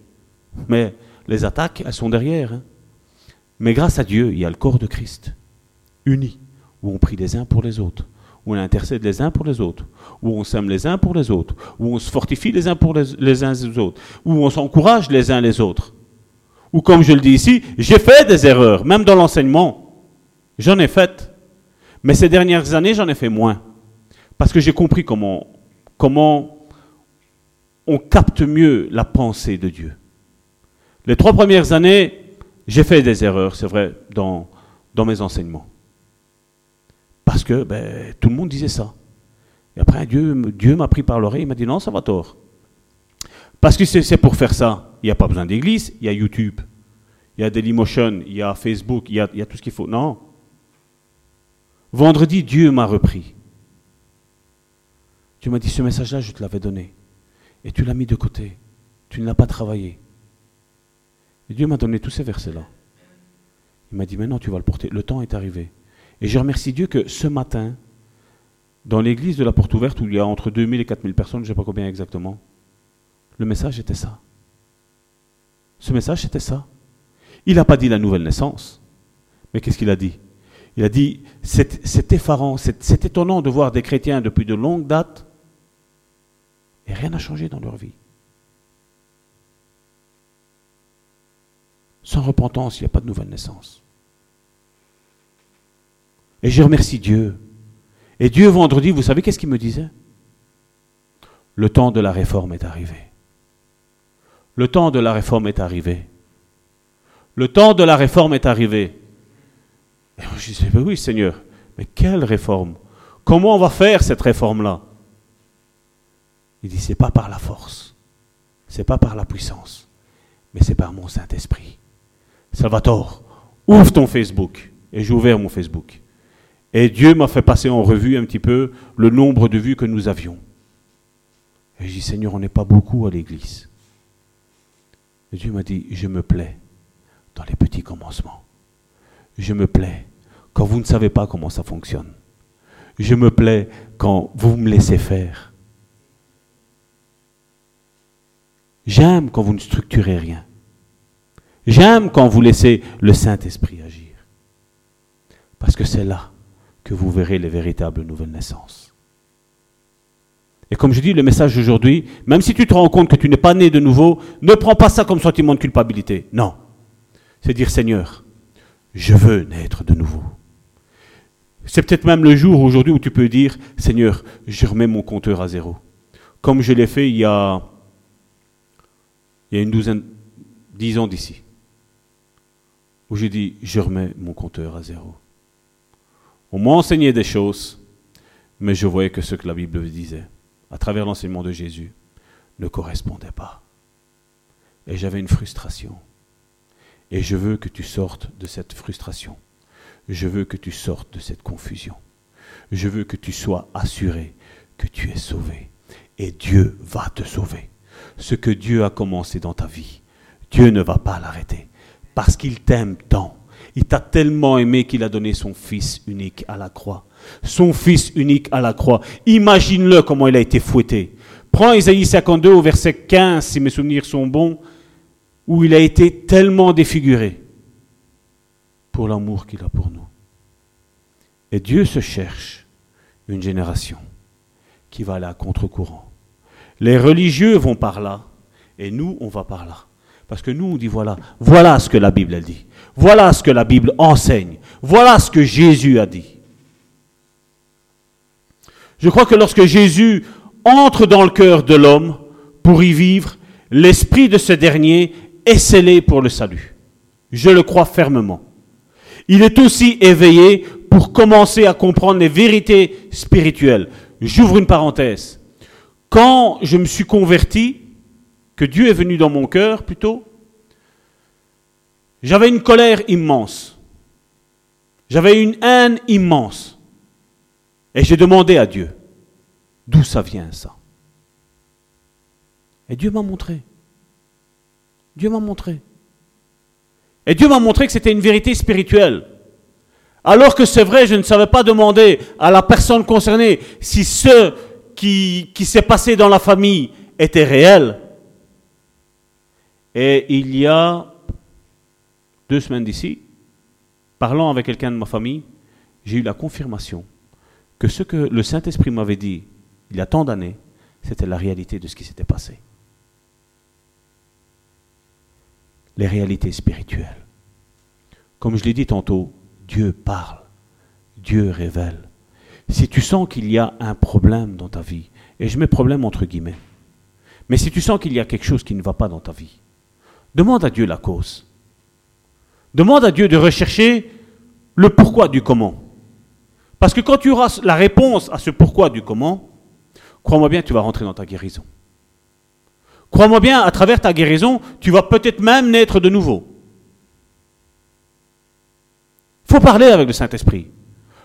Mais les attaques, elles sont derrière. Hein. Mais grâce à Dieu, il y a le corps de Christ, uni, où on prie les uns pour les autres, où on intercède les uns pour les autres, où on s'aime les uns pour les autres, où on se fortifie les uns pour les, les uns les autres, où on s'encourage les uns les autres. Ou comme je le dis ici, j'ai fait des erreurs, même dans l'enseignement. J'en ai fait. Mais ces dernières années, j'en ai fait moins. Parce que j'ai compris comment, comment on capte mieux la pensée de Dieu. Les trois premières années, j'ai fait des erreurs, c'est vrai, dans, dans mes enseignements. Parce que ben, tout le monde disait ça. Et après, Dieu, Dieu m'a pris par l'oreille, il m'a dit non, ça va tort. Parce que c'est pour faire ça. Il n'y a pas besoin d'église, il y a YouTube, il y a Dailymotion, il y a Facebook, il y a, il y a tout ce qu'il faut. Non. Vendredi, Dieu m'a repris. Tu m'as dit ce message-là, je te l'avais donné. Et tu l'as mis de côté. Tu ne l'as pas travaillé. Et Dieu m'a donné tous ces versets-là. Il m'a dit, maintenant tu vas le porter. Le temps est arrivé. Et je remercie Dieu que ce matin, dans l'église de la porte ouverte, où il y a entre 2000 et 4000 personnes, je ne sais pas combien exactement, le message était ça. Ce message, c'était ça. Il n'a pas dit la nouvelle naissance. Mais qu'est-ce qu'il a dit? Il a dit, c'est effarant, c'est étonnant de voir des chrétiens depuis de longues dates, et rien n'a changé dans leur vie. Sans repentance, il n'y a pas de nouvelle naissance. Et je remercie Dieu. Et Dieu, vendredi, vous savez qu'est-ce qu'il me disait? Le temps de la réforme est arrivé. Le temps de la réforme est arrivé. Le temps de la réforme est arrivé. Et je disais, oui Seigneur, mais quelle réforme? Comment on va faire cette réforme-là? Il dit, c'est pas par la force, c'est pas par la puissance, mais c'est par mon Saint-Esprit. Salvatore, ouvre ton Facebook. Et j'ai ouvert mon Facebook. Et Dieu m'a fait passer en revue un petit peu le nombre de vues que nous avions. Et j'ai dit, Seigneur, on n'est pas beaucoup à l'église. Dieu m'a dit, je me plais dans les petits commencements. Je me plais quand vous ne savez pas comment ça fonctionne. Je me plais quand vous me laissez faire. J'aime quand vous ne structurez rien. J'aime quand vous laissez le Saint-Esprit agir. Parce que c'est là que vous verrez les véritables nouvelles naissances. Et comme je dis, le message d'aujourd'hui, même si tu te rends compte que tu n'es pas né de nouveau, ne prends pas ça comme sentiment de culpabilité. Non. C'est dire Seigneur, je veux naître de nouveau. C'est peut-être même le jour aujourd'hui où tu peux dire Seigneur, je remets mon compteur à zéro. Comme je l'ai fait il y a, il y a une douzaine, dix ans d'ici. Où j'ai dit je remets mon compteur à zéro. On m'a enseigné des choses, mais je voyais que ce que la Bible disait, à travers l'enseignement de Jésus, ne correspondait pas. Et j'avais une frustration. Et je veux que tu sortes de cette frustration. Je veux que tu sortes de cette confusion. Je veux que tu sois assuré que tu es sauvé. Et Dieu va te sauver. Ce que Dieu a commencé dans ta vie, Dieu ne va pas l'arrêter. Parce qu'il t'aime tant il t'a tellement aimé qu'il a donné son Fils unique à la croix. Son Fils unique à la croix. Imagine-le comment il a été fouetté. Prends Isaïe 52 au verset 15, si mes souvenirs sont bons, où il a été tellement défiguré pour l'amour qu'il a pour nous. Et Dieu se cherche une génération qui va aller à contre-courant. Les religieux vont par là, et nous, on va par là. Parce que nous, on dit voilà, voilà ce que la Bible a dit. Voilà ce que la Bible enseigne. Voilà ce que Jésus a dit. Je crois que lorsque Jésus entre dans le cœur de l'homme pour y vivre, l'esprit de ce dernier est scellé pour le salut. Je le crois fermement. Il est aussi éveillé pour commencer à comprendre les vérités spirituelles. J'ouvre une parenthèse. Quand je me suis converti, que Dieu est venu dans mon cœur plutôt, j'avais une colère immense. J'avais une haine immense. Et j'ai demandé à Dieu, d'où ça vient ça? Et Dieu m'a montré. Dieu m'a montré. Et Dieu m'a montré que c'était une vérité spirituelle. Alors que c'est vrai, je ne savais pas demander à la personne concernée si ce qui, s'est passé dans la famille était réel. Et il y a deux semaines d'ici, parlant avec quelqu'un de ma famille, j'ai eu la confirmation que ce que le Saint-Esprit m'avait dit il y a tant d'années, c'était la réalité de ce qui s'était passé. Les réalités spirituelles. Comme je l'ai dit tantôt, Dieu parle, Dieu révèle. Si tu sens qu'il y a un problème dans ta vie, et je mets problème entre guillemets, mais si tu sens qu'il y a quelque chose qui ne va pas dans ta vie, demande à Dieu la cause. Demande à Dieu de rechercher le pourquoi du comment. Parce que quand tu auras la réponse à ce pourquoi du comment, crois-moi bien, tu vas rentrer dans ta guérison. Crois-moi bien, à travers ta guérison, tu vas peut-être même naître de nouveau. Faut parler avec le Saint-Esprit.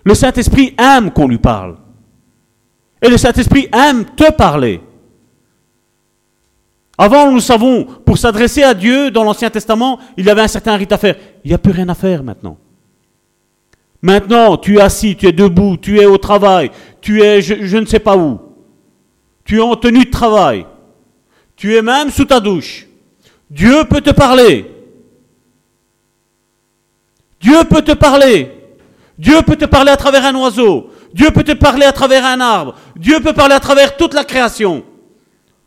Le Saint-Esprit aime qu'on lui parle. Et le Saint-Esprit aime te parler. Avant, nous savons, pour s'adresser à Dieu dans l'Ancien Testament, il y avait un certain rite à faire. Il n'y a plus rien à faire maintenant. Maintenant, tu es assis, tu es debout, tu es au travail, tu es je, ne sais pas où. Tu es en tenue de travail. Tu es même sous ta douche. Dieu peut te parler. Dieu peut te parler. Dieu peut te parler à travers un oiseau. Dieu peut te parler à travers un arbre. Dieu peut parler à travers toute la création.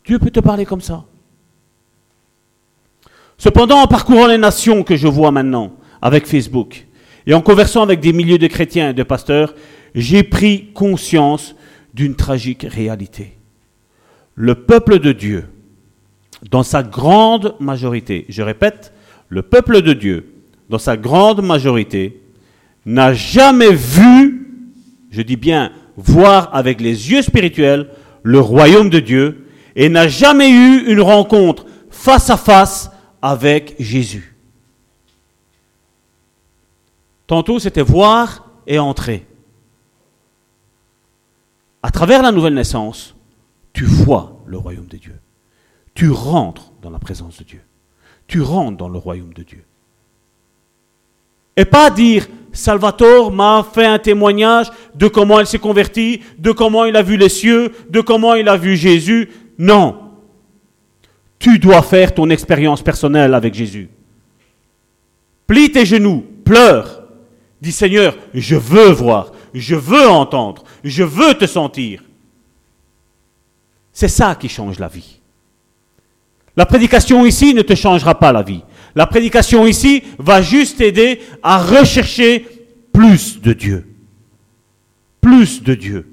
Dieu peut te parler comme ça. Cependant, en parcourant les nations que je vois maintenant avec Facebook et en conversant avec des milliers de chrétiens et de pasteurs, j'ai pris conscience d'une tragique réalité. Le peuple de Dieu, dans sa grande majorité, je répète, le peuple de Dieu, dans sa grande majorité, n'a jamais vu, je dis bien voir avec les yeux spirituels, le royaume de Dieu, et n'a jamais eu une rencontre face à face avec Jésus. Tantôt, c'était voir et entrer. À travers la nouvelle naissance, tu vois le royaume de Dieu. Tu rentres dans la présence de Dieu. Tu rentres dans le royaume de Dieu. Et pas dire, Salvatore m'a fait un témoignage de comment il s'est converti, de comment il a vu les cieux, de comment il a vu Jésus. Non. Tu dois faire ton expérience personnelle avec Jésus. Plie tes genoux, pleure, Dis Seigneur, je veux voir, je veux entendre, je veux te sentir. C'est ça qui change la vie. La prédication ici ne te changera pas la vie. La prédication ici va juste t'aider à rechercher plus de Dieu. Plus de Dieu.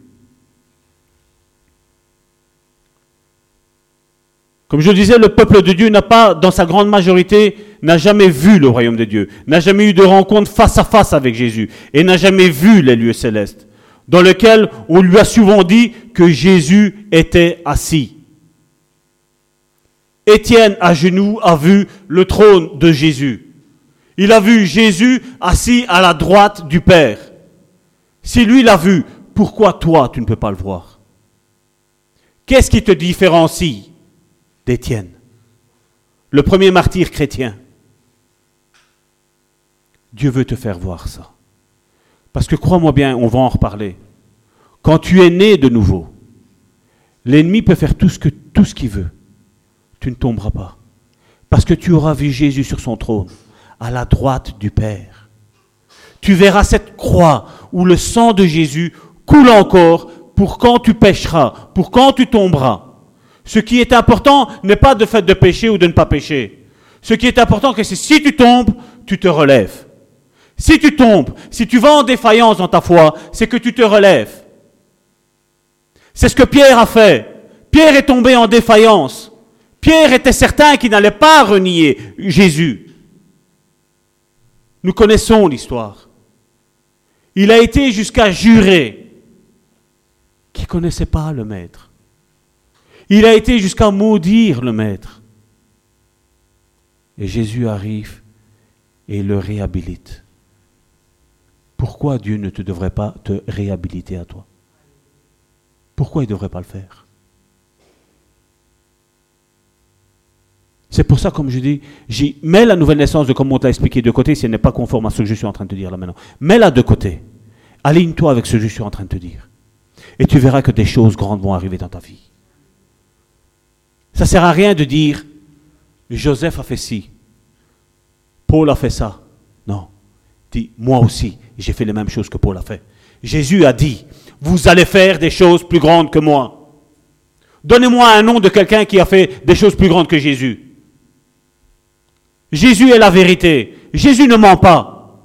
Comme je disais, le peuple de Dieu n'a pas, dans sa grande majorité, n'a jamais vu le royaume de Dieu, n'a jamais eu de rencontre face à face avec Jésus, et n'a jamais vu les lieux célestes, dans lesquels on lui a souvent dit que Jésus était assis. Étienne, à genoux, a vu le trône de Jésus. Il a vu Jésus assis à la droite du Père. Si lui l'a vu, pourquoi toi tu ne peux pas le voir? Qu'est-ce qui te différencie d'Étienne Le premier martyr chrétien? Dieu veut te faire voir ça. Parce que crois-moi bien, on va en reparler. Quand tu es né de nouveau, l'ennemi peut faire tout ce qu'il veut tu ne tomberas pas. Parce que tu auras vu Jésus sur son trône, à la droite du Père. Tu verras cette croix où le sang de Jésus coule encore pour quand tu pécheras, pour quand tu tomberas. Ce qui est important n'est pas de fait de pécher ou de ne pas pécher. Ce qui est important, c'est si tu tombes, tu te relèves. Si tu tombes, si tu vas en défaillance dans ta foi, c'est que tu te relèves. C'est ce que Pierre a fait. Pierre est tombé en défaillance. Pierre était certain qu'il n'allait pas renier Jésus. Nous connaissons l'histoire. Il a été jusqu'à jurer qu'il ne connaissait pas le Maître. Il a été jusqu'à maudire le Maître. Et Jésus arrive et le réhabilite. Pourquoi Dieu ne te devrait pas te réhabiliter à toi? Pourquoi il ne devrait pas le faire? C'est pour ça, comme je dis, mets la nouvelle naissance de comme on t'a expliqué de côté si elle n'est pas conforme à ce que je suis en train de te dire là maintenant. Mets-la de côté. Aligne-toi avec ce que je suis en train de te dire. Et tu verras que des choses grandes vont arriver dans ta vie. Ça ne sert à rien de dire Joseph a fait ci, Paul a fait ça. Non. Dis moi aussi, j'ai fait les mêmes choses que Paul a fait. Jésus a dit Vous allez faire des choses plus grandes que moi. Donnez-moi un nom de quelqu'un qui a fait des choses plus grandes que Jésus. Jésus est la vérité. Jésus ne ment pas.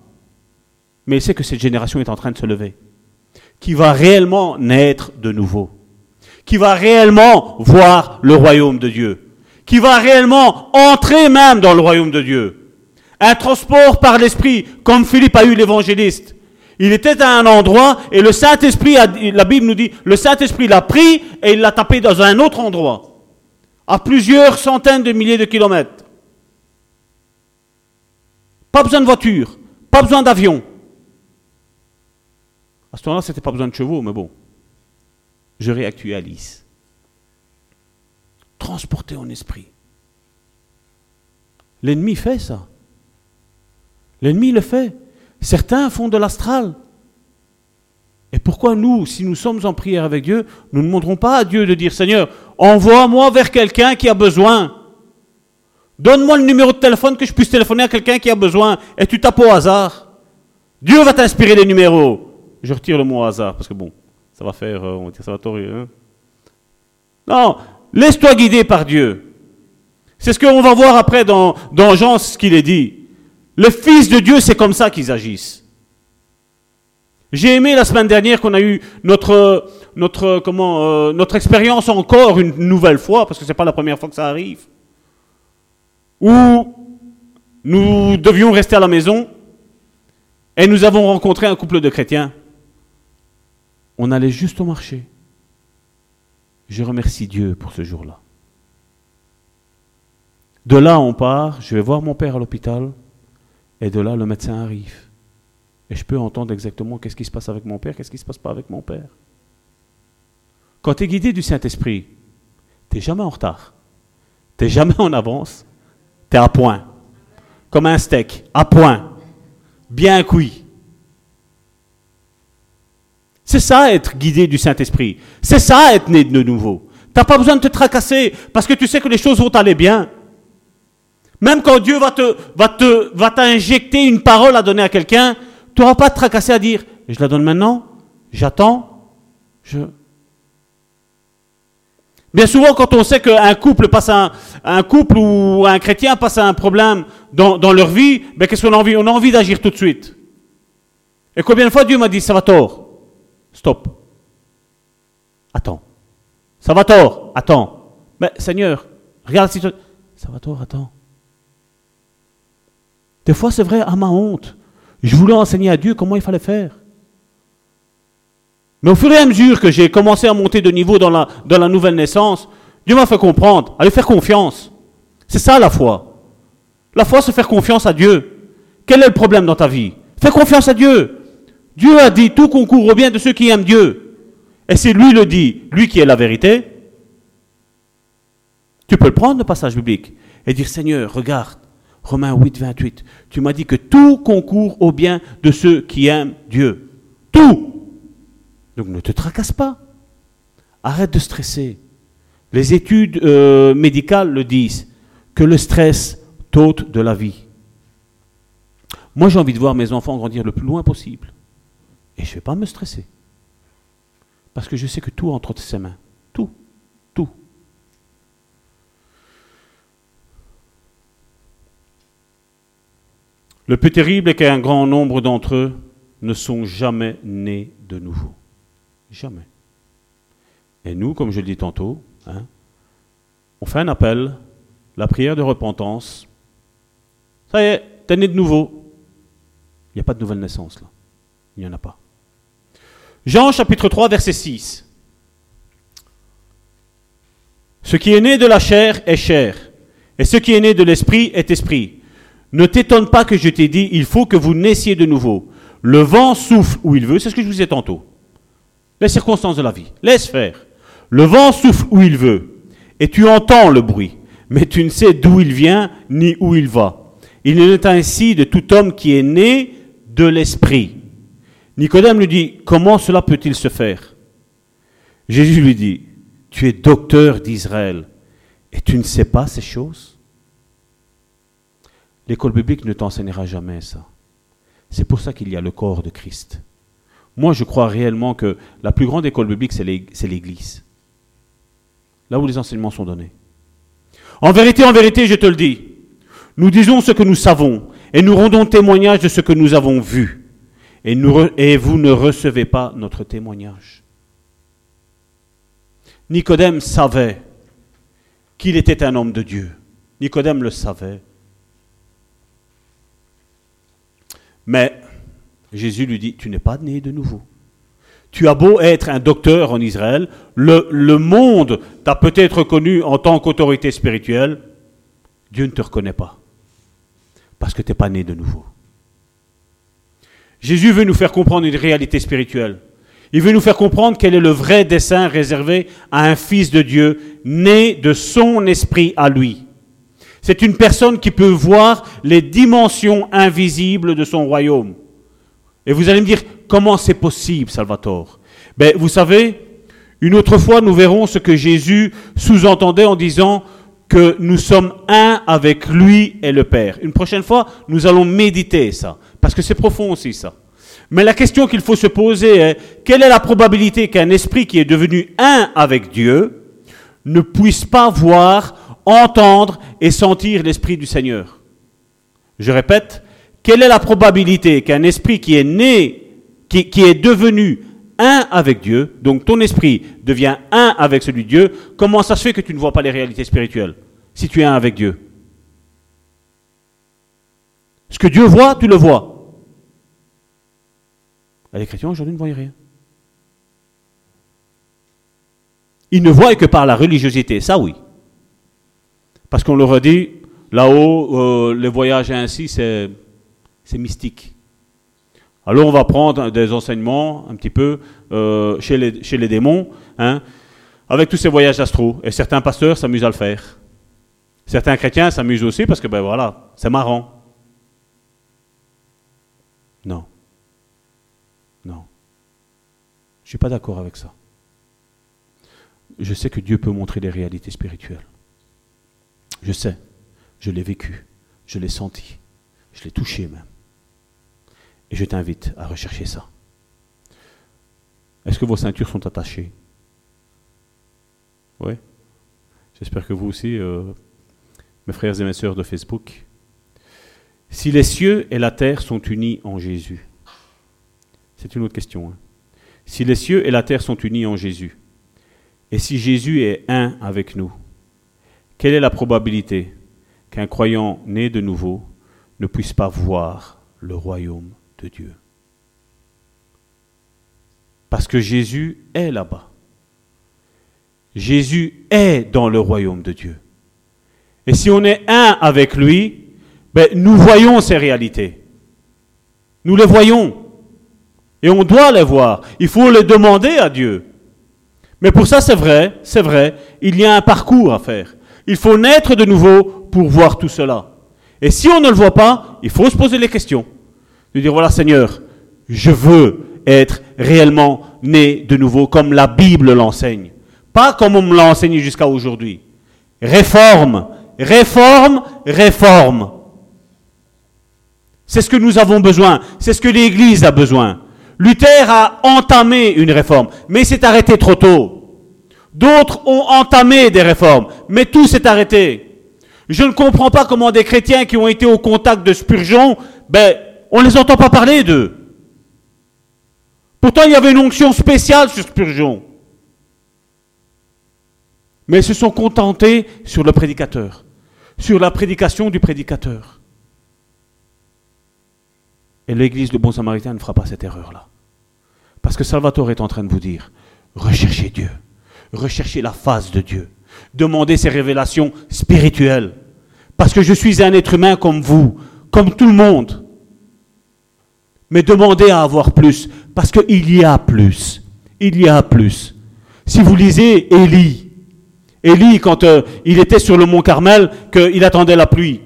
Mais sait que cette génération est en train de se lever. Qui va réellement naître de nouveau. Qui va réellement voir le royaume de Dieu. Qui va réellement entrer même dans le royaume de Dieu. Un transport par l'esprit, comme Philippe a eu l'évangéliste. Il était à un endroit et le Saint-Esprit, la Bible nous dit, le Saint-Esprit l'a pris et il l'a tapé dans un autre endroit. À plusieurs centaines de milliers de kilomètres. Pas besoin de voiture, pas besoin d'avion. À ce moment-là, ce n'était pas besoin de chevaux, mais bon. Je réactualise. Transporter en esprit. L'ennemi fait ça. L'ennemi le fait. Certains font de l'astral. Et pourquoi nous, si nous sommes en prière avec Dieu, nous ne demanderons pas à Dieu de dire Seigneur, envoie-moi vers quelqu'un qui a besoin Donne-moi le numéro de téléphone que je puisse téléphoner à quelqu'un qui a besoin. Et tu tapes au hasard? Dieu va t'inspirer les numéros. Je retire le mot hasard parce que bon, ça va faire, euh, on va dire, ça va hein. Non, laisse-toi guider par Dieu. C'est ce qu'on va voir après dans, dans Jean, ce qu'il est dit. Le Fils de Dieu, c'est comme ça qu'ils agissent. J'ai aimé la semaine dernière qu'on a eu notre, comment, euh, notre expérience encore une nouvelle fois, parce que ce n'est pas la première fois que ça arrive où nous devions rester à la maison et nous avons rencontré un couple de chrétiens. On allait juste au marché. Je remercie Dieu pour ce jour-là. De là, on part, je vais voir mon père à l'hôpital, et de là, le médecin arrive. Et je peux entendre exactement qu'est-ce qui se passe avec mon père, qu'est-ce qui ne se passe pas avec mon père. Quand tu es guidé du Saint-Esprit, tu n'es jamais en retard, tu n'es jamais en avance, tu à point. Comme un steak, à point. Bien cuit. C'est ça être guidé du Saint-Esprit. C'est ça être né de nouveau. Tu n'as pas besoin de te tracasser parce que tu sais que les choses vont aller bien. Même quand Dieu va te, va te, va t'injecter une parole à donner à quelqu'un, tu n'auras pas te tracasser à dire, je la donne maintenant, j'attends, je... Bien souvent, quand on sait qu'un couple passe un, couple ou un chrétien passe un problème dans, dans leur vie, ben qu'est-ce qu'on a envie? On a envie d'agir tout de suite. Et combien de fois Dieu m'a dit, ça va tort? Stop. Attends. Ça va tort? Attends. Mais Seigneur, regarde si Ça va tort, attends. Des fois, c'est vrai, à ma honte. Je voulais enseigner à Dieu comment il fallait faire. Mais au fur et à mesure que j'ai commencé à monter de niveau dans la, dans la nouvelle naissance, Dieu m'a fait comprendre, allez faire confiance. C'est ça la foi. La foi, c'est faire confiance à Dieu. Quel est le problème dans ta vie? Fais confiance à Dieu. Dieu a dit tout concourt au bien de ceux qui aiment Dieu. Et c'est lui le dit, lui qui est la vérité. Tu peux le prendre, le passage biblique, et dire Seigneur, regarde, Romains 8, 28, tu m'as dit que tout concourt au bien de ceux qui aiment Dieu. Tout. Donc ne te tracasse pas. Arrête de stresser. Les études euh, médicales le disent, que le stress t'ôte de la vie. Moi j'ai envie de voir mes enfants grandir le plus loin possible. Et je ne vais pas me stresser. Parce que je sais que tout entre entre ses mains. Tout. Tout. Le plus terrible est qu'un grand nombre d'entre eux ne sont jamais nés de nouveau. Jamais. Et nous, comme je le dis tantôt, hein, on fait un appel, la prière de repentance. Ça y est, t'es né de nouveau. Il n'y a pas de nouvelle naissance là. Il n'y en a pas. Jean chapitre 3 verset 6. Ce qui est né de la chair est chair, et ce qui est né de l'esprit est esprit. Ne t'étonne pas que je t'ai dit, il faut que vous naissiez de nouveau. Le vent souffle où il veut, c'est ce que je vous ai tantôt. Les circonstances de la vie, laisse faire. Le vent souffle où il veut, et tu entends le bruit, mais tu ne sais d'où il vient ni où il va. Il est ainsi de tout homme qui est né de l'esprit. Nicodème lui dit, comment cela peut-il se faire? Jésus lui dit, tu es docteur d'Israël et tu ne sais pas ces choses? L'école biblique ne t'enseignera jamais ça. C'est pour ça qu'il y a le corps de Christ. Moi, je crois réellement que la plus grande école biblique, c'est l'Église. Là où les enseignements sont donnés. En vérité, en vérité, je te le dis, nous disons ce que nous savons et nous rendons témoignage de ce que nous avons vu et, vous ne recevez pas notre témoignage. Nicodème savait qu'il était un homme de Dieu. Nicodème le savait. Mais Jésus lui dit, tu n'es pas né de nouveau. Tu as beau être un docteur en Israël, le, monde t'a peut-être reconnu en tant qu'autorité spirituelle, Dieu ne te reconnaît pas. Parce que tu n'es pas né de nouveau. Jésus veut nous faire comprendre une réalité spirituelle. Il veut nous faire comprendre quel est le vrai dessein réservé à un fils de Dieu né de son esprit à lui. C'est une personne qui peut voir les dimensions invisibles de son royaume. Et vous allez me dire, comment c'est possible, Salvatore? Ben, Vous savez, une autre fois, nous verrons ce que Jésus sous-entendait en disant que nous sommes un avec lui et le Père. Une prochaine fois, nous allons méditer ça. Parce que c'est profond aussi ça. Mais la question qu'il faut se poser est, quelle est la probabilité qu'un esprit qui est devenu un avec Dieu ne puisse pas voir, entendre et sentir l'esprit du Seigneur? Je répète, quelle est la probabilité qu'un esprit qui est né, qui, est devenu un avec Dieu, donc ton esprit devient un avec celui de Dieu, comment ça se fait que tu ne vois pas les réalités spirituelles si tu es un avec Dieu? Ce que Dieu voit, tu le vois. Les chrétiens aujourd'hui ne voient rien. Ils ne voient que par la religiosité, ça oui. Parce qu'on leur a dit, là-haut, euh, les voyages ainsi, c'est mystique. Alors on va prendre des enseignements un petit peu euh, chez, les, chez les démons, hein, avec tous ces voyages astro. Et certains pasteurs s'amusent à le faire. Certains chrétiens s'amusent aussi parce que, ben voilà, c'est marrant. Non. Je ne suis pas d'accord avec ça. Je sais que Dieu peut montrer des réalités spirituelles. Je sais. Je l'ai vécu. Je l'ai senti. Je l'ai touché même. Et je t'invite à rechercher ça. Est-ce que vos ceintures sont attachées? Oui. J'espère que vous aussi, euh, mes frères et mes sœurs de Facebook. Si les cieux et la terre sont unis en Jésus, c'est une autre question. Hein. Si les cieux et la terre sont unis en Jésus, et si Jésus est un avec nous, quelle est la probabilité qu'un croyant né de nouveau ne puisse pas voir le royaume? Dieu Parce que Jésus est là-bas. Jésus est dans le royaume de Dieu. Et si on est un avec lui, ben, nous voyons ces réalités. Nous les voyons. Et on doit les voir. Il faut les demander à Dieu. Mais pour ça, c'est vrai, c'est vrai, il y a un parcours à faire. Il faut naître de nouveau pour voir tout cela. Et si on ne le voit pas, il faut se poser les questions. De dire, voilà Seigneur, je veux être réellement né de nouveau comme la Bible l'enseigne. Pas comme on me l'a enseigné jusqu'à aujourd'hui. Réforme, réforme, réforme. C'est ce que nous avons besoin. C'est ce que l'Église a besoin. Luther a entamé une réforme, mais il s'est arrêté trop tôt. D'autres ont entamé des réformes, mais tout s'est arrêté. Je ne comprends pas comment des chrétiens qui ont été au contact de Spurgeon, ben, on ne les entend pas parler d'eux. Pourtant, il y avait une onction spéciale sur Spurgeon mais ils se sont contentés sur le prédicateur, sur la prédication du prédicateur. Et l'Église de Bon Samaritain ne fera pas cette erreur-là. Parce que Salvatore est en train de vous dire, recherchez Dieu, recherchez la face de Dieu, demandez ces révélations spirituelles. Parce que je suis un être humain comme vous, comme tout le monde. Mais demandez à avoir plus, parce qu'il y a plus. Il y a plus. Si vous lisez Élie, Élie, quand euh, il était sur le mont Carmel, qu'il attendait la pluie.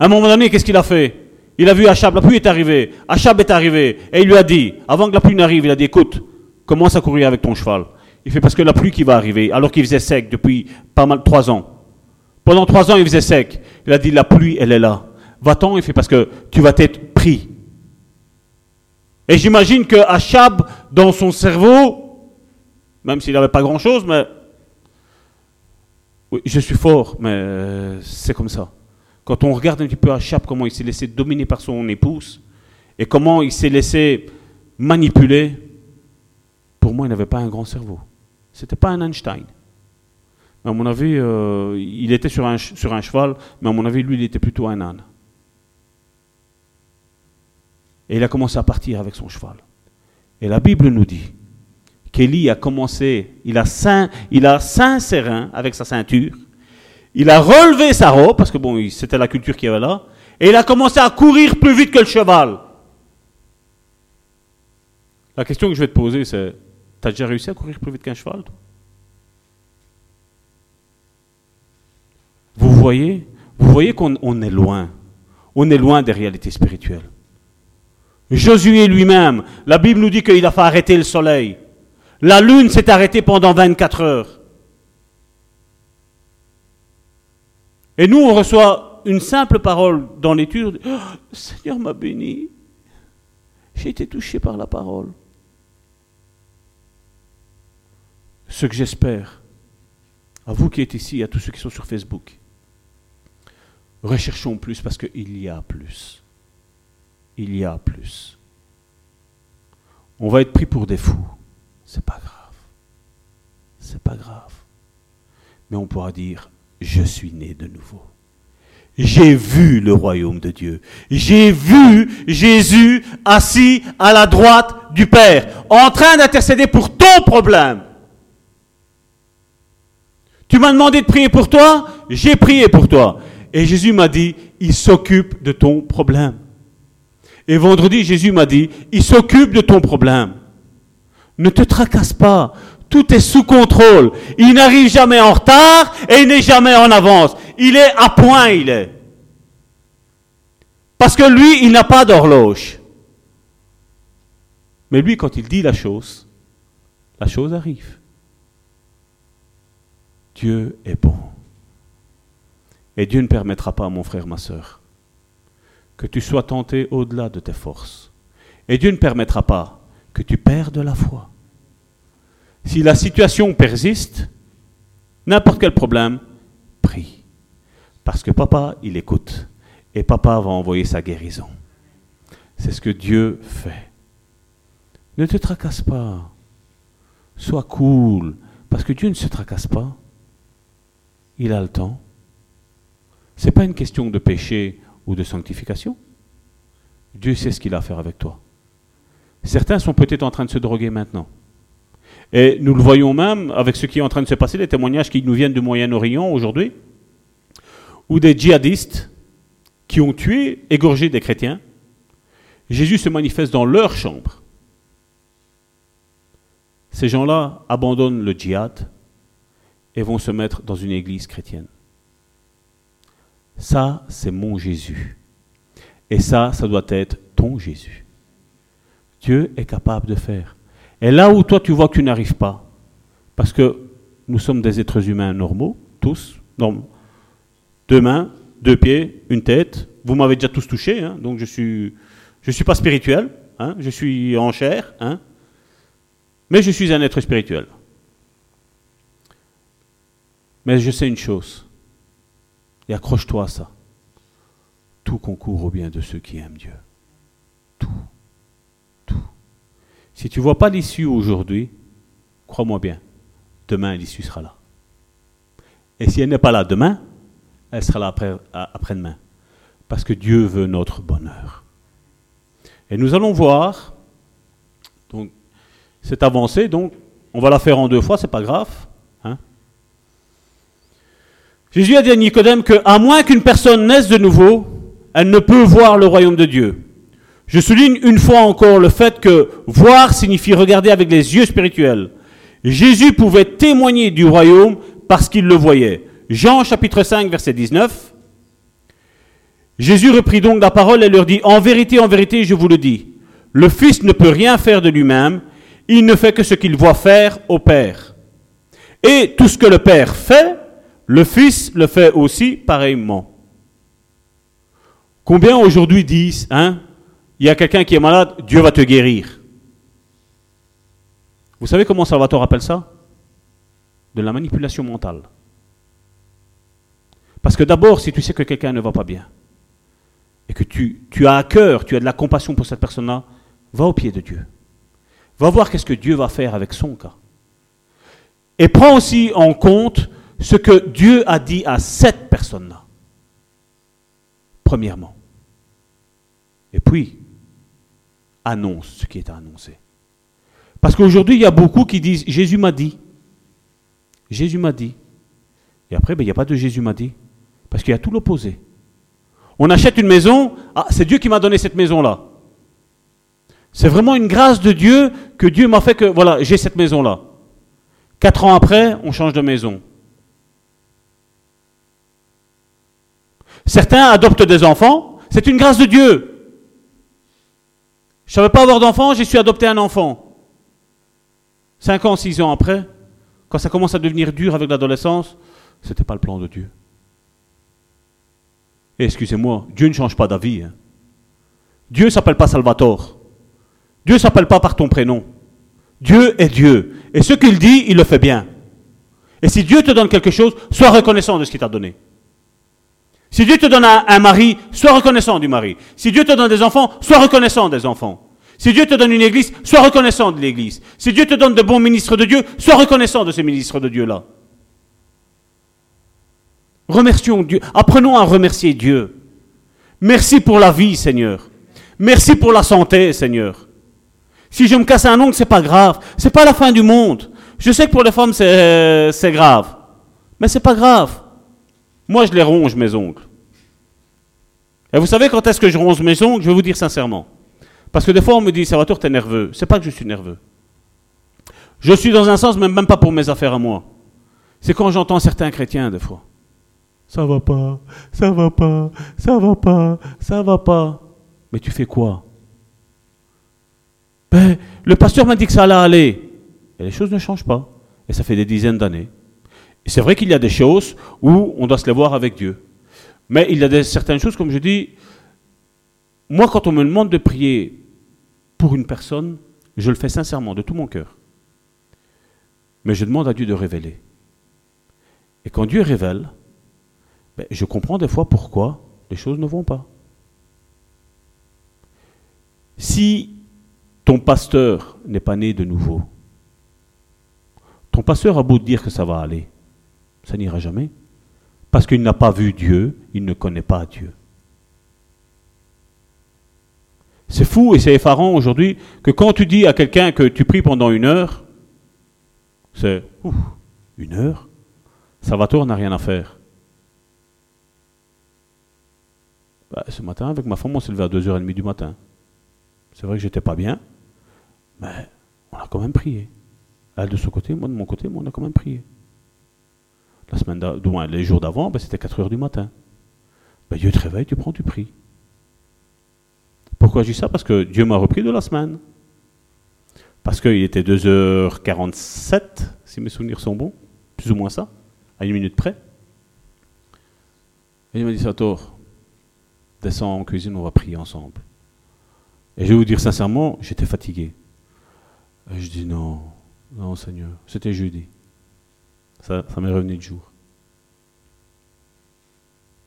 À un moment donné, qu'est-ce qu'il a fait? Il a vu Achab, la pluie est arrivée. Achab est arrivé. Et il lui a dit, avant que la pluie n'arrive, il a dit, écoute, commence à courir avec ton cheval. Il fait parce que la pluie qui va arriver, alors qu'il faisait sec depuis pas mal, trois ans. Pendant trois ans, il faisait sec. Il a dit, la pluie, elle est là. Va-t'en, il fait parce que tu vas être pris. Et j'imagine que Achab, dans son cerveau, même s'il n'avait pas grand-chose, mais oui, je suis fort, mais euh, c'est comme ça. Quand on regarde un petit peu à Chap, comment il s'est laissé dominer par son épouse, et comment il s'est laissé manipuler, pour moi, il n'avait pas un grand cerveau. C'était pas un Einstein. à mon avis, euh, il était sur un, sur un cheval, mais à mon avis, lui, il était plutôt un âne. Et il a commencé à partir avec son cheval. Et la Bible nous dit qu'Élie a commencé, il a saint, il a reins avec sa ceinture, il a relevé sa robe, parce que bon, c'était la culture qu'il y avait là, et il a commencé à courir plus vite que le cheval. La question que je vais te poser, c'est, t'as déjà réussi à courir plus vite qu'un cheval Vous voyez Vous voyez qu'on est loin. On est loin des réalités spirituelles. Josué lui-même, la Bible nous dit qu'il a fait arrêter le soleil. La lune s'est arrêtée pendant 24 heures. Et nous, on reçoit une simple parole dans l'étude. Oh, Seigneur m'a béni. J'ai été touché par la parole. Ce que j'espère, à vous qui êtes ici, à tous ceux qui sont sur Facebook, recherchons plus parce qu'il y a plus. Il y a plus. On va être pris pour des fous. C'est pas grave. C'est pas grave. Mais on pourra dire, je suis né de nouveau. J'ai vu le royaume de Dieu. J'ai vu Jésus assis à la droite du Père, en train d'intercéder pour ton problème. Tu m'as demandé de prier pour toi, j'ai prié pour toi. Et Jésus m'a dit, il s'occupe de ton problème. Et vendredi, Jésus m'a dit, il s'occupe de ton problème. Ne te tracasse pas. Tout est sous contrôle. Il n'arrive jamais en retard et il n'est jamais en avance. Il est à point, il est. Parce que lui, il n'a pas d'horloge. Mais lui, quand il dit la chose, la chose arrive. Dieu est bon. Et Dieu ne permettra pas, mon frère, ma soeur, que tu sois tenté au-delà de tes forces. Et Dieu ne permettra pas que tu perdes la foi. Si la situation persiste, n'importe quel problème, prie. Parce que papa, il écoute. Et papa va envoyer sa guérison. C'est ce que Dieu fait. Ne te tracasse pas. Sois cool. Parce que Dieu ne se tracasse pas. Il a le temps. Ce n'est pas une question de péché ou de sanctification. Dieu sait ce qu'il a à faire avec toi. Certains sont peut-être en train de se droguer maintenant. Et nous le voyons même avec ce qui est en train de se passer, les témoignages qui nous viennent du Moyen-Orient aujourd'hui, où des djihadistes qui ont tué, égorgé des chrétiens, Jésus se manifeste dans leur chambre. Ces gens-là abandonnent le djihad et vont se mettre dans une église chrétienne. Ça, c'est mon Jésus. Et ça, ça doit être ton Jésus. Dieu est capable de faire. Et là où toi tu vois que tu n'arrives pas, parce que nous sommes des êtres humains normaux, tous, deux mains, deux pieds, une tête, vous m'avez déjà tous touché, hein, donc je suis, suis pas spirituel, hein, je suis en chair, hein, mais je suis un être spirituel. Mais je sais une chose, et accroche-toi à ça. Tout concourt au bien de ceux qui aiment Dieu. Tout. Si tu ne vois pas l'issue aujourd'hui, crois-moi bien, demain l'issue sera là. Et si elle n'est pas là demain, elle sera là après, après-demain. Parce que Dieu veut notre bonheur. Et nous allons voir donc, cette avancée, donc on va la faire en deux fois, c'est pas grave. Jésus a dit à Nicodème que, à moins qu'une personne naisse de nouveau, elle ne peut voir le royaume de Dieu. Je souligne une fois encore le fait que voir signifie regarder avec les yeux spirituels. Jésus pouvait témoigner du royaume parce qu'il le voyait. Jean chapitre 5 verset 19. Jésus reprit donc la parole et leur dit, En vérité, en vérité, je vous le dis, le Fils ne peut rien faire de lui-même, il ne fait que ce qu'il voit faire au Père. Et tout ce que le Père fait, le Fils le fait aussi pareillement. Combien aujourd'hui disent, hein, il y a quelqu'un qui est malade, Dieu va te guérir. Vous savez comment Salvatore appelle ça? De la manipulation mentale. Parce que d'abord, si tu sais que quelqu'un ne va pas bien, et que tu, tu as à cœur, tu as de la compassion pour cette personne-là, va au pied de Dieu. Va voir qu'est-ce que Dieu va faire avec son cas. Et prends aussi en compte ce que Dieu a dit à cette personne-là. Premièrement. Et puis, annonce ce qui est annoncé. Parce qu'aujourd'hui, il y a beaucoup qui disent Jésus m'a dit. Jésus m'a dit. Et après, ben, il n'y a pas de Jésus m'a dit. Parce qu'il y a tout l'opposé. On achète une maison, ah, c'est Dieu qui m'a donné cette maison-là. C'est vraiment une grâce de Dieu que Dieu m'a fait que, voilà, j'ai cette maison-là. Quatre ans après, on change de maison. Certains adoptent des enfants, c'est une grâce de Dieu. Je ne savais pas avoir d'enfant, j'ai su adopter un enfant. Cinq ans, six ans après, quand ça commence à devenir dur avec l'adolescence, ce n'était pas le plan de Dieu. Excusez-moi, Dieu ne change pas d'avis. Hein. Dieu ne s'appelle pas Salvatore. Dieu ne s'appelle pas par ton prénom. Dieu est Dieu. Et ce qu'il dit, il le fait bien. Et si Dieu te donne quelque chose, sois reconnaissant de ce qu'il t'a donné. Si Dieu te donne un, mari, sois reconnaissant du mari. Si Dieu te donne des enfants, sois reconnaissant des enfants. Si Dieu te donne une église, sois reconnaissant de l'église. Si Dieu te donne de bons ministres de Dieu, sois reconnaissant de ces ministres de Dieu-là. Remercions Dieu. Apprenons à remercier Dieu. Merci pour la vie, Seigneur. Merci pour la santé, Seigneur. Si je me casse un ongle, c'est pas grave. C'est pas la fin du monde. Je sais que pour les femmes, c'est grave. Mais c'est pas grave. Moi, je les ronge, mes ongles. Et vous savez quand est-ce que je ronge mes ongles? Je vais vous dire sincèrement. Parce que des fois, on me dit, Salvatore, t'es nerveux. C'est pas que je suis nerveux. Je suis dans un sens, même, pas pour mes affaires à moi. C'est quand j'entends certains chrétiens, des fois. Ça va pas, ça va pas, ça va pas, ça va pas. Mais tu fais quoi? Ben, le pasteur m'a dit que ça allait aller. Et les choses ne changent pas. Et ça fait des dizaines d'années. C'est vrai qu'il y a des choses où on doit se les voir avec Dieu. Mais il y a des, certaines choses, comme je dis, moi, quand on me demande de prier pour une personne, je le fais sincèrement, de tout mon cœur. Mais je demande à Dieu de révéler. Et quand Dieu révèle, ben, je comprends des fois pourquoi les choses ne vont pas. Si ton pasteur n'est pas né de nouveau, ton pasteur a beau dire que ça va aller, ça n'ira jamais. Parce qu'il n'a pas vu Dieu, il ne connaît pas Dieu. C'est fou et c'est effarant aujourd'hui que quand tu dis à quelqu'un que tu pries pendant une heure, c'est une heure on n'a rien à faire. Bah, ce matin, avec ma femme, on s'est levé à 2h30 du matin. C'est vrai que j'étais pas bien, mais on a quand même prié. Elle de son côté, moi de mon côté, on a quand même prié. La semaine les jours d'avant, ben, c'était 4 heures du matin. Ben, Dieu te réveille, tu prends, tu pries. Pourquoi je dis ça? Parce que Dieu m'a repris de la semaine. Parce qu'il était 2h47, si mes souvenirs sont bons, plus ou moins ça, à une minute près. Et il m'a dit, Sator, descends en cuisine, on va prier ensemble. Et je vais vous dire sincèrement, j'étais fatigué. Et je dis non, non Seigneur, c'était jeudi. Ça, m'est revenu de jour.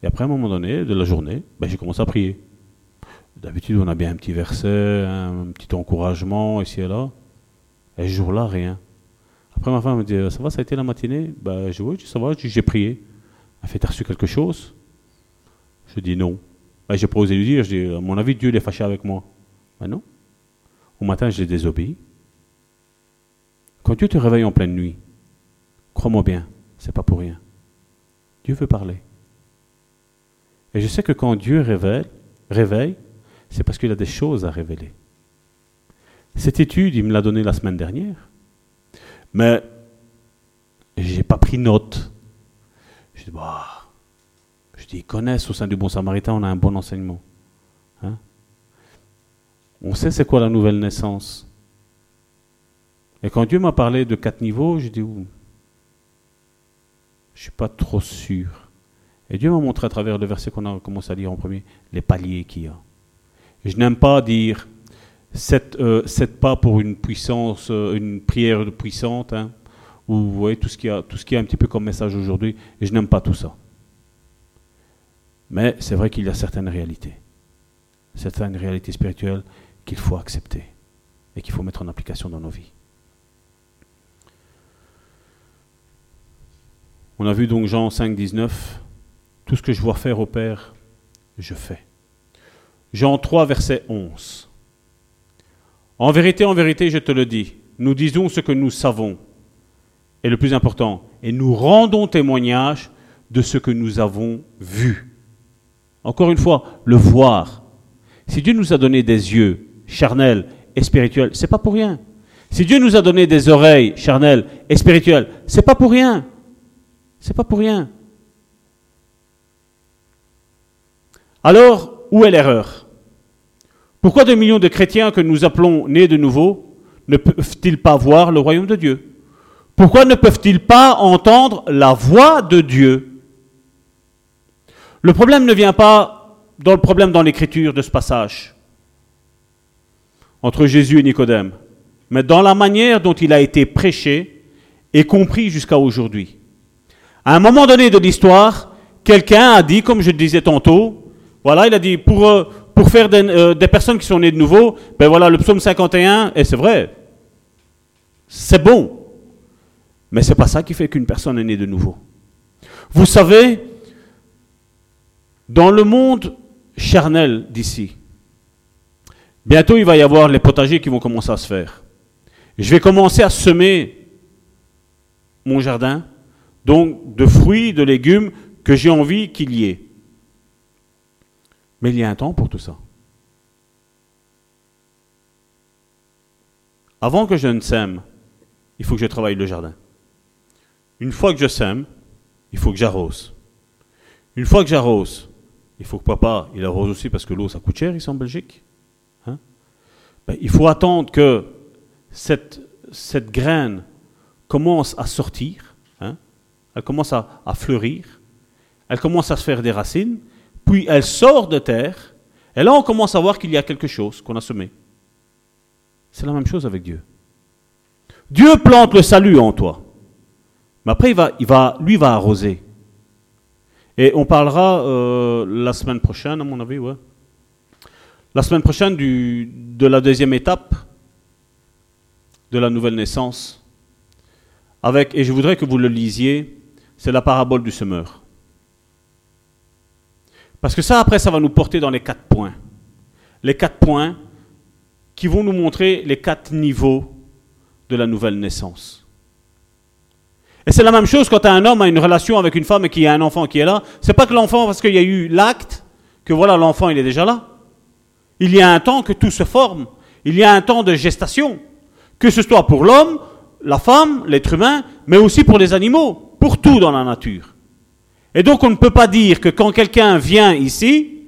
Et après, à un moment donné de la journée, ben, j'ai commencé à prier. D'habitude, on a bien un petit verset, un petit encouragement ici et là. Et ce jour-là, rien. Après, ma femme me dit Ça va, ça a été la matinée? Ben, Je dis ça va, j'ai prié. Elle fait T'as reçu quelque chose? Je dis non. Ben, j'ai pas osé lui dire Je dis À mon avis, Dieu est fâché avec moi. Ben non. Au matin, je désobéi. Quand Dieu te réveille en pleine nuit, crois-moi bien, c'est pas pour rien. Dieu veut parler. Et je sais que quand Dieu révèle, réveille, c'est parce qu'il a des choses à révéler. Cette étude, il me l'a donnée la semaine dernière, mais je n'ai pas pris note. Je dis, bah, je dis, ils connaissent au sein du Bon Samaritain, on a un bon enseignement. Hein? On sait c'est quoi la nouvelle naissance. Et quand Dieu m'a parlé de quatre niveaux, je dis, je ne suis pas trop sûr. Et Dieu m'a montré à travers le verset qu'on a commencé à lire en premier, les paliers qu'il y a. Je n'aime pas dire sept, euh, pas pour une puissance, euh, une prière puissante, hein, ou vous voyez tout ce qui a, tout ce qui a un petit peu comme message aujourd'hui. Et je n'aime pas tout ça. Mais c'est vrai qu'il y a certaines réalités, certaines réalités spirituelles qu'il faut accepter et qu'il faut mettre en application dans nos vies. On a vu donc Jean 5, 19, tout ce que je vois faire au Père, je fais. Jean 3, verset 11. En vérité, en vérité, je te le dis, nous disons ce que nous savons. Et le plus important, et nous rendons témoignage de ce que nous avons vu. Encore une fois, le voir. Si Dieu nous a donné des yeux charnels et spirituels, c'est pas pour rien. Si Dieu nous a donné des oreilles charnelles et spirituelles, c'est pas pour rien. C'est pas pour rien. Alors, où est l'erreur? Pourquoi des millions de chrétiens que nous appelons nés de nouveau ne peuvent-ils pas voir le royaume de Dieu? Pourquoi ne peuvent-ils pas entendre la voix de Dieu? Le problème ne vient pas dans le problème dans l'écriture de ce passage entre Jésus et Nicodème, mais dans la manière dont il a été prêché et compris jusqu'à aujourd'hui. À un moment donné de l'histoire, quelqu'un a dit, comme je le disais tantôt, voilà, il a dit, pour, euh, pour faire euh, des, personnes qui sont nées de nouveau, ben voilà, le psaume 51, et c'est vrai, c'est bon. Mais c'est pas ça qui fait qu'une personne est née de nouveau. Vous savez, dans le monde charnel d'ici, bientôt il va y avoir les potagers qui vont commencer à se faire. Je vais commencer à semer mon jardin, donc de fruits, de légumes que j'ai envie qu'il y ait. Mais il y a un temps pour tout ça. Avant que je ne sème, il faut que je travaille le jardin. Une fois que je sème, il faut que j'arrose. Une fois que j'arrose, il faut que papa, il arrose aussi parce que l'eau, ça coûte cher ici en Belgique. Hein. Ben, il faut attendre que cette, graine commence à sortir. Elle commence à fleurir, elle commence à se faire des racines, puis elle sort de terre, Et là, on commence à voir qu'il y a quelque chose qu'on a semé. C'est la même chose avec Dieu. Dieu plante le salut en toi. Mais après, lui va arroser. Et on parlera euh, la semaine prochaine, à mon avis, ouais. La semaine prochaine de la deuxième étape de la nouvelle naissance. Avec, et je voudrais que vous le lisiez, c'est la parabole du semeur. Parce que ça, après, ça va nous porter dans les quatre points. Les quatre points qui vont nous montrer les quatre niveaux de la nouvelle naissance. Et c'est la même chose quand un homme a une relation avec une femme et qu'il y a un enfant qui est là. C'est pas que l'enfant, parce qu'il y a eu l'acte, que voilà, l'enfant, il est déjà là. Il y a un temps que tout se forme. Il y a un temps de gestation. Que ce soit pour l'homme, la femme, l'être humain, mais aussi pour les animaux, pour tout dans la nature. Et donc on ne peut pas dire que quand quelqu'un vient ici,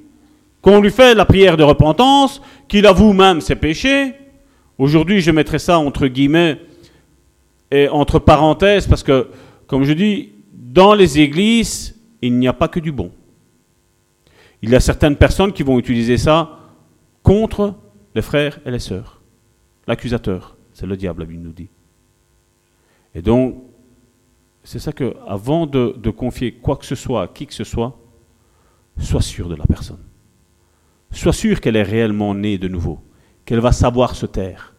qu'on lui fait la prière de repentance, qu'il avoue même ses péchés. Aujourd'hui, je mettrai ça entre guillemets et entre parenthèses parce que, comme je dis, dans les églises, il n'y a pas que du bon. Il y a certaines personnes qui vont utiliser ça contre les frères et les sœurs. L'accusateur, c'est le diable, la nous dit. Et donc, c'est ça que, avant de, confier quoi que ce soit à qui que ce soit, sois sûr de la personne. Sois sûr qu'elle est réellement née de nouveau, qu'elle va savoir se taire.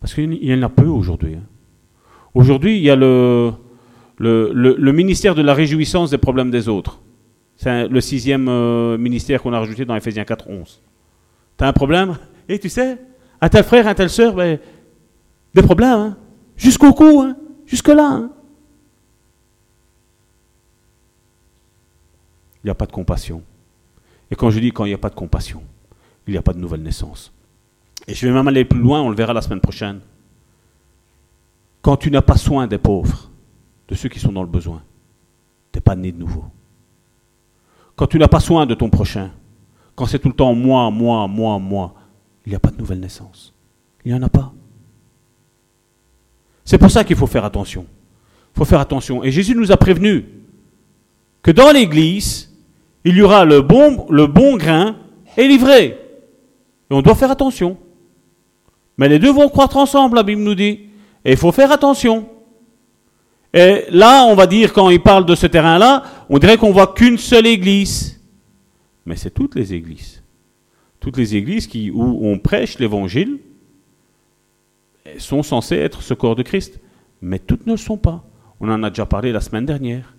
Parce qu'il y en a peu aujourd'hui. Hein. Aujourd'hui, il y a le, le, ministère de la réjouissance des problèmes des autres. C'est le sixième euh, ministère qu'on a rajouté dans Ephésiens 4, 11. Tu as un problème? Et tu sais, un tel frère, un tel sœur, ben, des problèmes, hein. jusqu'au cou, hein. Jusque-là. Hein. Il n'y a pas de compassion. Et quand je dis quand il n'y a pas de compassion, il n'y a pas de nouvelle naissance. Et je vais même aller plus loin, on le verra la semaine prochaine. Quand tu n'as pas soin des pauvres, de ceux qui sont dans le besoin, tu n'es pas né de nouveau. Quand tu n'as pas soin de ton prochain, quand c'est tout le temps moi, moi, moi, moi, il n'y a pas de nouvelle naissance. Il n'y en a pas. C'est pour ça qu'il faut faire attention. Il faut faire attention. Et Jésus nous a prévenu que dans l'Église, il y aura le bon, grain et l'ivraie. Et on doit faire attention. Mais les deux vont croître ensemble, la Bible nous dit. Et il faut faire attention. Et là, on va dire, quand il parle de ce terrain-là, on dirait qu'on voit qu'une seule église. Mais c'est toutes les églises. Toutes les églises qui, où on prêche l'évangile sont censées être ce corps de Christ. Mais toutes ne le sont pas. On en a déjà parlé la semaine dernière.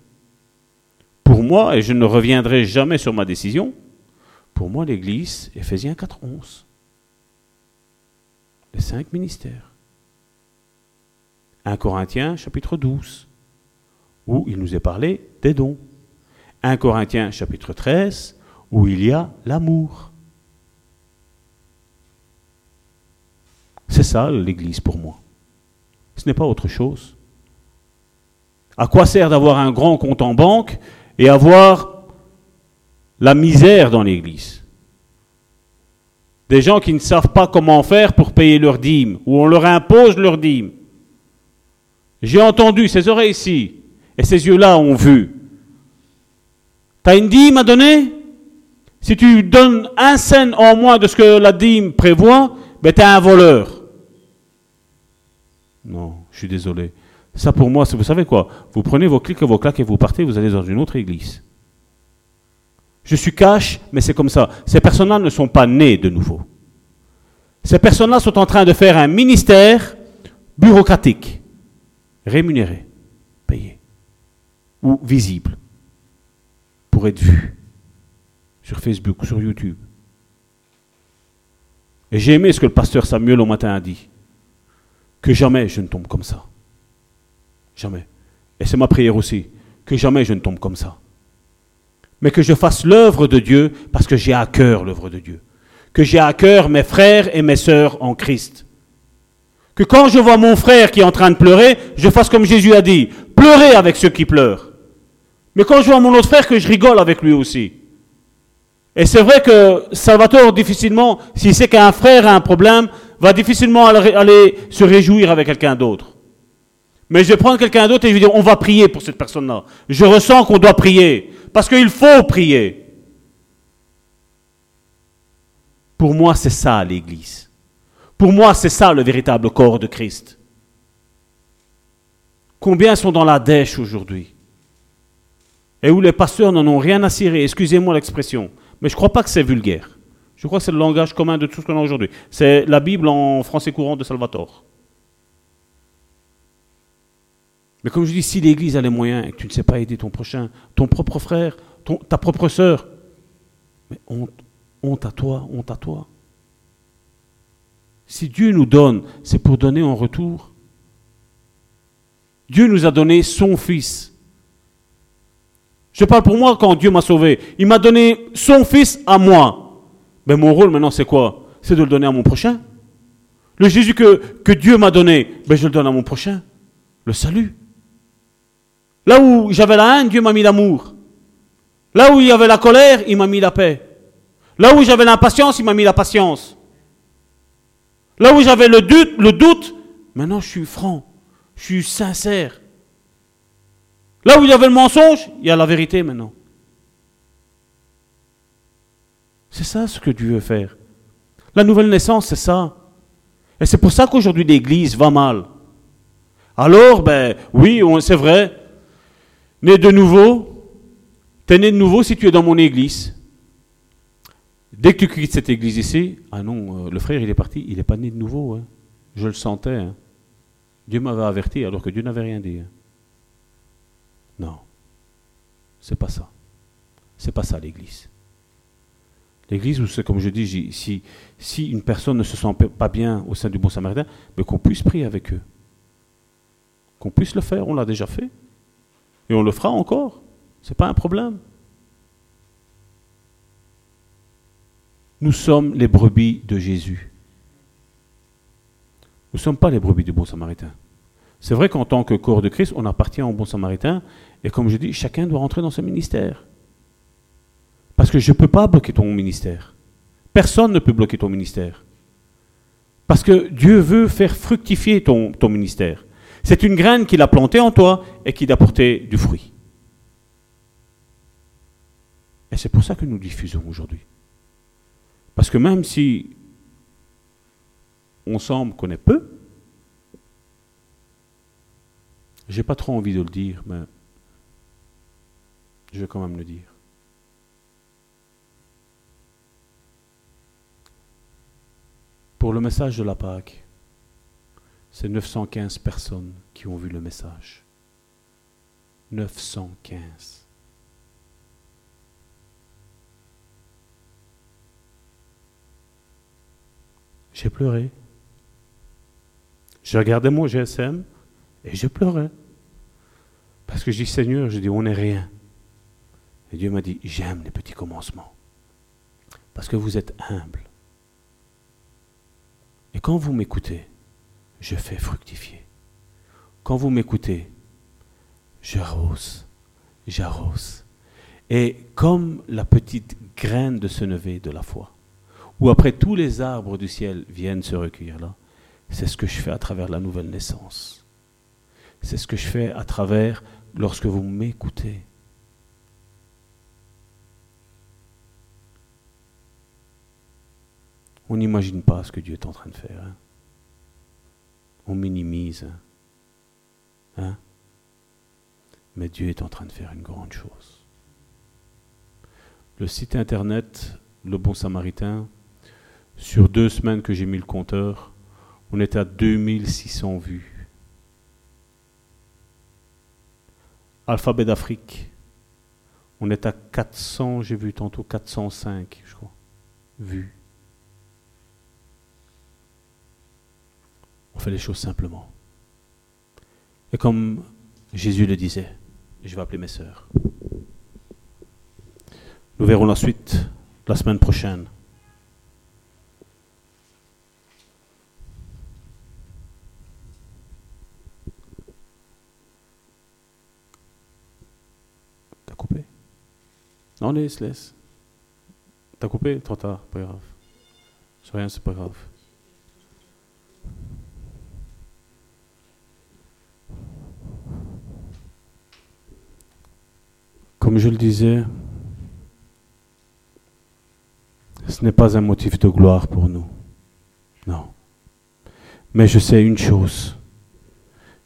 Pour moi, et je ne reviendrai jamais sur ma décision, pour moi, l'Église, Ephésiens 4.11, les cinq ministères. 1 Corinthiens chapitre 12, où il nous est parlé des dons. 1 Corinthiens chapitre 13, où il y a l'amour. C'est ça l'Église pour moi. Ce n'est pas autre chose. À quoi sert d'avoir un grand compte en banque et avoir la misère dans l'Église? Des gens qui ne savent pas comment faire pour payer leurs dîmes, ou on leur impose leurs dîmes. J'ai entendu, ces oreilles ici, et ces yeux-là ont vu. T'as une dîme à donner? Si tu donnes un cent en moins de ce que la dîme prévoit, ben t'es un voleur. Non, je suis désolé. Ça, pour moi, vous savez quoi? Vous prenez vos clics et vos claques et vous partez, vous allez dans une autre église. Je suis cash, mais c'est comme ça. Ces personnes-là ne sont pas nées de nouveau. Ces personnes-là sont en train de faire un ministère bureaucratique, rémunéré, payé, ou visible, pour être vu sur Facebook ou sur YouTube. Et j'ai aimé ce que le pasteur Samuel au matin a dit, que jamais je ne tombe comme ça. Jamais. Et c'est ma prière aussi, que jamais je ne tombe comme ça. Mais que je fasse l'œuvre de Dieu parce que j'ai à cœur l'œuvre de Dieu. Que j'ai à cœur mes frères et mes sœurs en Christ. Que quand je vois mon frère qui est en train de pleurer, je fasse comme Jésus a dit, pleurer avec ceux qui pleurent. Mais quand je vois mon autre frère, que je rigole avec lui aussi. Et c'est vrai que Salvatore, difficilement, s'il sait qu'un frère a un problème, va difficilement aller se réjouir avec quelqu'un d'autre. Mais je vais prendre quelqu'un d'autre et je vais dire, on va prier pour cette personne-là. Je ressens qu'on doit prier. Parce qu'il faut prier. Pour moi, c'est ça l'Église. Pour moi, c'est ça le véritable corps de Christ. Combien sont dans la dèche aujourd'hui? Et où les pasteurs n'en ont rien à cirer, excusez-moi l'expression, mais je ne crois pas que c'est vulgaire. Je crois que c'est le langage commun de tout ce qu'on a aujourd'hui. C'est la Bible en français courant de Salvatore. Mais comme je dis, si l'Église a les moyens et que tu ne sais pas aider ton prochain, ton propre frère, ta propre sœur, mais honte, honte à toi, honte à toi. Si Dieu nous donne, c'est pour donner en retour. Dieu nous a donné son Fils. Je parle pour moi quand Dieu m'a sauvé. Il m'a donné son Fils à moi. Mais mon rôle maintenant, c'est quoi? C'est de le donner à mon prochain. Le Jésus que, que Dieu m'a donné, ben je le donne à mon prochain. Le salut. Là où j'avais la haine, Dieu m'a mis l'amour. Là où il y avait la colère, il m'a mis la paix. Là où j'avais l'impatience, il m'a mis la patience. Là où j'avais le doute, le doute, maintenant je suis franc, je suis sincère. Là où il y avait le mensonge, il y a la vérité maintenant. C'est ça ce que Dieu veut faire. La nouvelle naissance, c'est ça. Et c'est pour ça qu'aujourd'hui l'Église va mal. Alors, ben oui, c'est vrai, Né de nouveau, tu es né de nouveau si tu es dans mon église. Dès que tu quittes cette église ici, ah non, euh, le frère il est parti, il n'est pas né de nouveau. Hein. Je le sentais. Hein. Dieu m'avait averti alors que Dieu n'avait rien dit. Hein. Non, c'est pas ça. C'est pas ça l'église. L'église, c'est comme je dis, si, si une personne ne se sent pas bien au sein du bon samaritain, mais qu'on puisse prier avec eux. Qu'on puisse le faire, on l'a déjà fait. Et on le fera encore. Ce n'est pas un problème. Nous sommes les brebis de Jésus. Nous ne sommes pas les brebis du bon samaritain. C'est vrai qu'en tant que corps de Christ, on appartient au bon samaritain. Et comme je dis, chacun doit rentrer dans ce ministère. Parce que je ne peux pas bloquer ton ministère. Personne ne peut bloquer ton ministère. Parce que Dieu veut faire fructifier ton, ministère. C'est une graine qu'il a plantée en toi et qui d'apporter du fruit. Et c'est pour ça que nous diffusons aujourd'hui. Parce que même si on semble qu'on est peu, j'ai pas trop envie de le dire, mais je vais quand même le dire. Pour le message de la Pâque, c'est 915 personnes qui ont vu le message. 915. J'ai pleuré. Je regardais mon GSM et je pleurais. Parce que je dis, Seigneur, je dis, on n'est rien. Et Dieu m'a dit, j'aime les petits commencements. Parce que vous êtes humble. Et quand vous m'écoutez, je fais fructifier. Quand vous m'écoutez, j'arrose, j'arrose. Et comme la petite graine de ce nevé de la foi, où après tous les arbres du ciel viennent se recueillir là, c'est ce que je fais à travers la nouvelle naissance. C'est ce que je fais à travers lorsque vous m'écoutez. On n'imagine pas ce que Dieu est en train de faire. Hein on minimise. Hein? Mais Dieu est en train de faire une grande chose. Le site internet Le Bon Samaritain, sur deux semaines que j'ai mis le compteur, on est à 2600 vues. Alphabet d'Afrique, on est à 400, j'ai vu tantôt 405, je crois, vues. On fait les choses simplement. Et comme Jésus le disait, je vais appeler mes sœurs. Nous verrons la suite la semaine prochaine. T'as coupé? Non, laisse, laisse. T'as coupé? Trop tard, pas grave. C'est rien, c'est pas grave. Comme je le disais, ce n'est pas un motif de gloire pour nous. Non. Mais je sais une chose,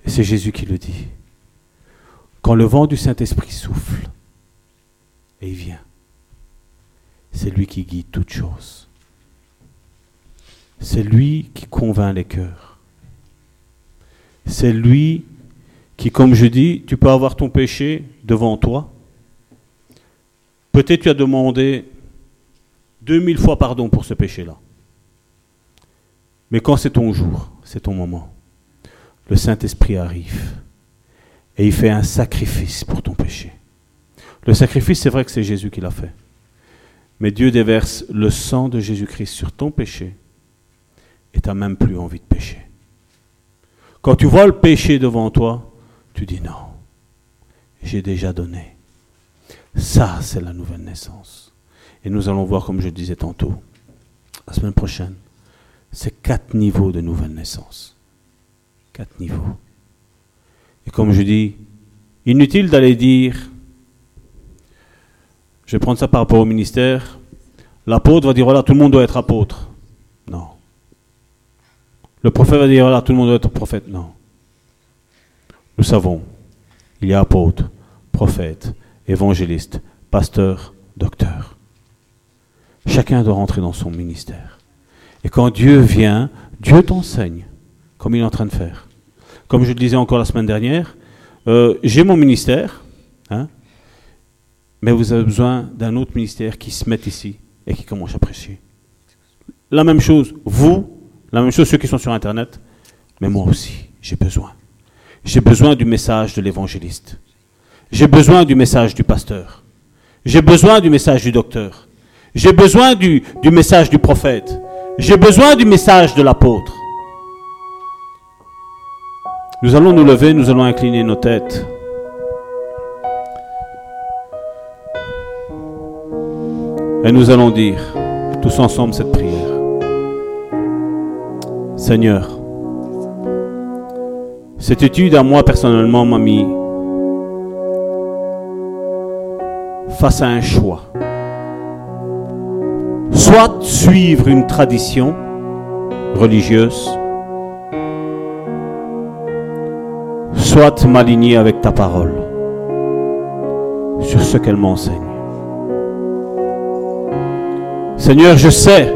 et c'est Jésus qui le dit. Quand le vent du Saint-Esprit souffle, et il vient, c'est lui qui guide toutes choses. C'est lui qui convainc les cœurs. C'est lui qui, comme je dis, tu peux avoir ton péché devant toi. Peut-être tu as demandé 2000 fois pardon pour ce péché-là. Mais quand c'est ton jour, c'est ton moment, le Saint-Esprit arrive et il fait un sacrifice pour ton péché. Le sacrifice, c'est vrai que c'est Jésus qui l'a fait. Mais Dieu déverse le sang de Jésus-Christ sur ton péché et tu n'as même plus envie de pécher. Quand tu vois le péché devant toi, tu dis non, j'ai déjà donné. Ça, c'est la nouvelle naissance. Et nous allons voir, comme je disais tantôt, la semaine prochaine, c'est quatre niveaux de nouvelle naissance. Quatre niveaux. Et comme je dis, inutile d'aller dire, je vais prendre ça par rapport au ministère, l'apôtre va dire, voilà, tout le monde doit être apôtre. Non. Le prophète va dire, voilà, tout le monde doit être prophète. Non. Nous savons, il y a apôtre, prophète, évangéliste, pasteur, docteur. Chacun doit rentrer dans son ministère. Et quand Dieu vient, Dieu t'enseigne, comme il est en train de faire. Comme je le disais encore la semaine dernière, euh, j'ai mon ministère, hein, mais vous avez besoin d'un autre ministère qui se mette ici et qui commence à prêcher. La même chose, vous, la même chose ceux qui sont sur Internet, mais moi aussi, j'ai besoin. J'ai besoin du message de l'évangéliste. J'ai besoin du message du pasteur. J'ai besoin du message du docteur. J'ai besoin du, message du prophète. J'ai besoin du message de l'apôtre. Nous allons nous lever, nous allons incliner nos têtes. Et nous allons dire tous ensemble cette prière. Seigneur, cette étude à moi personnellement m'a mis face à un choix. Soit suivre une tradition religieuse, soit m'aligner avec ta parole sur ce qu'elle m'enseigne. Seigneur, je sais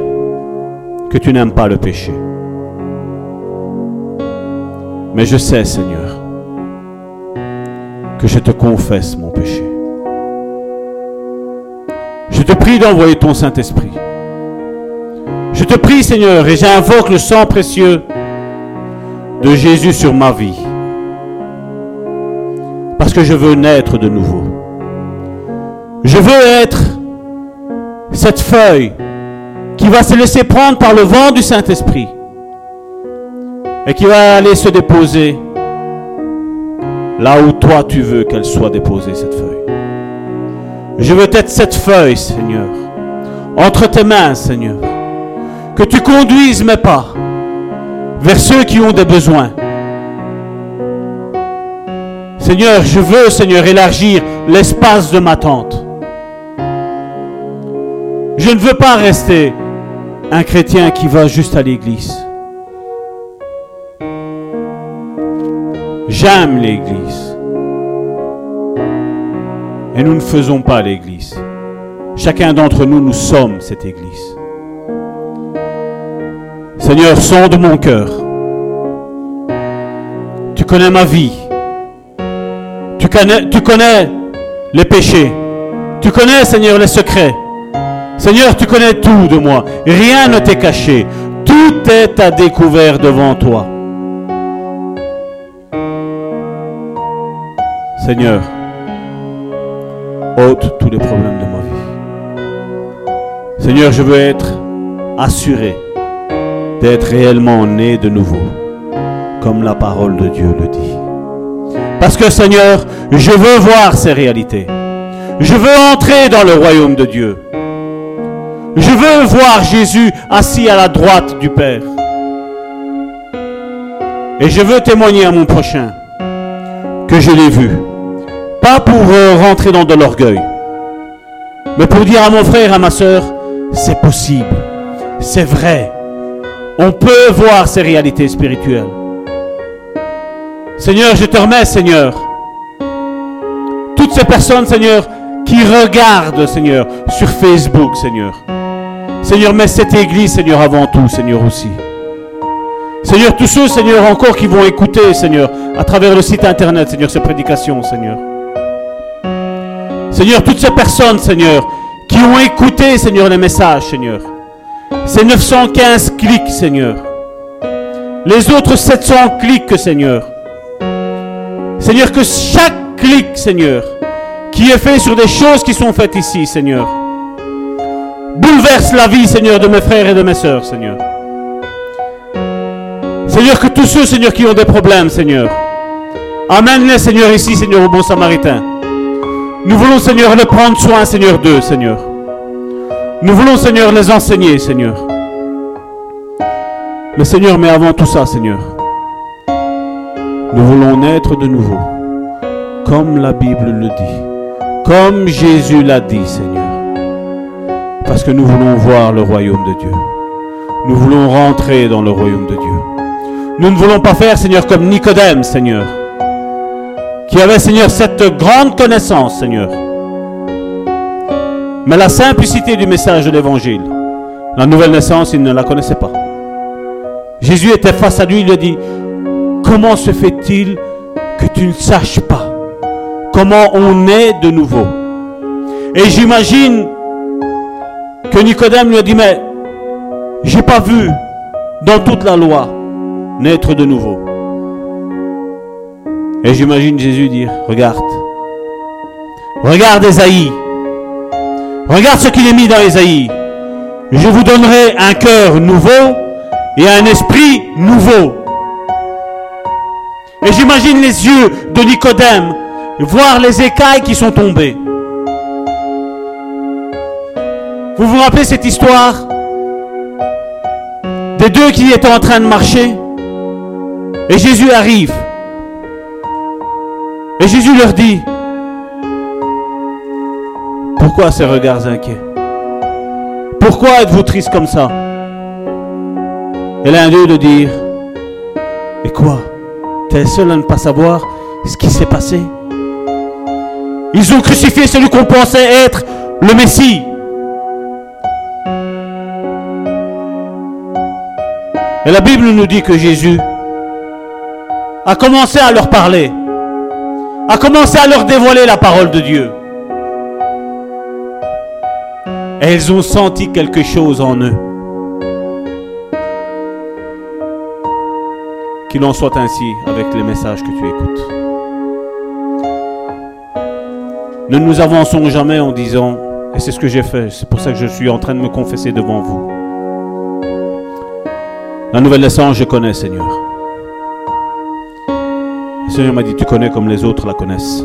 que tu n'aimes pas le péché. Mais je sais, Seigneur, que je te confesse mon te prie d'envoyer ton Saint-Esprit. Je te prie, Seigneur, et j'invoque le sang précieux de Jésus sur ma vie. Parce que je veux naître de nouveau. Je veux être cette feuille qui va se laisser prendre par le vent du Saint-Esprit et qui va aller se déposer là où toi tu veux qu'elle soit déposée, cette feuille. Je veux être cette feuille, Seigneur, entre tes mains, Seigneur, que tu conduises mes pas vers ceux qui ont des besoins. Seigneur, je veux, Seigneur, élargir l'espace de ma tente. Je ne veux pas rester un chrétien qui va juste à l'église. J'aime l'Église. Et nous ne faisons pas l'Église. Chacun d'entre nous, nous sommes cette Église. Seigneur, sonde mon cœur. Tu connais ma vie. Tu connais, tu connais les péchés. Tu connais, Seigneur, les secrets. Seigneur, tu connais tout de moi. Rien ne t'est caché. Tout est à découvert devant toi. Seigneur, ôte tous les problèmes de ma vie. Seigneur, je veux être assuré d'être réellement né de nouveau, comme la parole de Dieu le dit. Parce que Seigneur, je veux voir ces réalités. Je veux entrer dans le royaume de Dieu. Je veux voir Jésus assis à la droite du Père. Et je veux témoigner à mon prochain que je l'ai vu pas pour euh, rentrer dans de l'orgueil, mais pour dire à mon frère, à ma soeur, c'est possible, c'est vrai. On peut voir ces réalités spirituelles. Seigneur, je te remets, Seigneur, toutes ces personnes, Seigneur, qui regardent, Seigneur, sur Facebook, Seigneur. Seigneur, mets cette église, Seigneur, avant tout, Seigneur aussi. Seigneur, tous ceux, Seigneur, encore qui vont écouter, Seigneur, à travers le site internet, Seigneur, ces prédications, Seigneur. Seigneur, toutes ces personnes, Seigneur, qui ont écouté, Seigneur, les messages, Seigneur. Ces 915 clics, Seigneur. Les autres 700 clics, Seigneur. Seigneur, que chaque clic, Seigneur, qui est fait sur des choses qui sont faites ici, Seigneur, bouleverse la vie, Seigneur, de mes frères et de mes sœurs, Seigneur. Seigneur, que tous ceux, Seigneur, qui ont des problèmes, Seigneur, amène-les, Seigneur, ici, Seigneur, au bon samaritain. Nous voulons, Seigneur, les prendre soin, Seigneur, d'eux, Seigneur. Nous voulons, Seigneur, les enseigner, Seigneur. Mais, Seigneur, mais avant tout ça, Seigneur, nous voulons naître de nouveau, comme la Bible le dit, comme Jésus l'a dit, Seigneur. Parce que nous voulons voir le royaume de Dieu. Nous voulons rentrer dans le royaume de Dieu. Nous ne voulons pas faire, Seigneur, comme Nicodème, Seigneur, qui avait, Seigneur, cette grande connaissance, Seigneur. Mais la simplicité du message de l'Évangile, la nouvelle naissance, il ne la connaissait pas. Jésus était face à lui, il lui a dit, comment se fait-il que tu ne saches pas comment on est de nouveau? Et j'imagine que Nicodème lui a dit, mais j'ai pas vu dans toute la loi naître de nouveau. Et j'imagine Jésus dire, regarde, regarde Esaïe, regarde ce qu'il est mis dans Esaïe. Je vous donnerai un cœur nouveau et un esprit nouveau. Et j'imagine les yeux de Nicodème voir les écailles qui sont tombées. Vous vous rappelez cette histoire des deux qui étaient en train de marcher? Et Jésus arrive. Et Jésus leur dit, pourquoi ces regards inquiets? Pourquoi êtes-vous triste comme ça? Et l'un d'eux de dire, et quoi? T'es seul à ne pas savoir ce qui s'est passé? Ils ont crucifié celui qu'on pensait être le Messie. Et la Bible nous dit que Jésus a commencé à leur parler, a commencé à leur dévoiler la parole de Dieu. Ils ont senti quelque chose en eux. Qu'il en soit ainsi avec les messages que tu écoutes. Ne nous avançons jamais en disant, et c'est ce que j'ai fait, c'est pour ça que je suis en train de me confesser devant vous. La nouvelle naissance, je connais, Seigneur. Le Seigneur m'a dit, tu connais comme les autres la connaissent.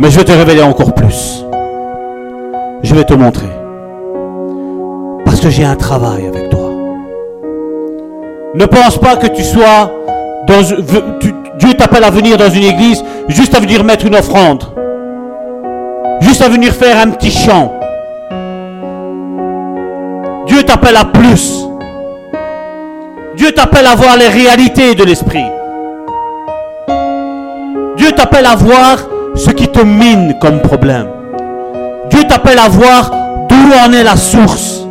Mais je vais te révéler encore plus. Je vais te montrer. Parce que j'ai un travail avec toi. Ne pense pas que tu sois dans... Dieu t'appelle à venir dans une église juste à venir mettre une offrande. Juste à venir faire un petit chant. Dieu t'appelle à plus. Dieu t'appelle à voir les réalités de l'esprit. Dieu t'appelle à voir ce qui te mine comme problème. Dieu t'appelle à voir d'où en est la source.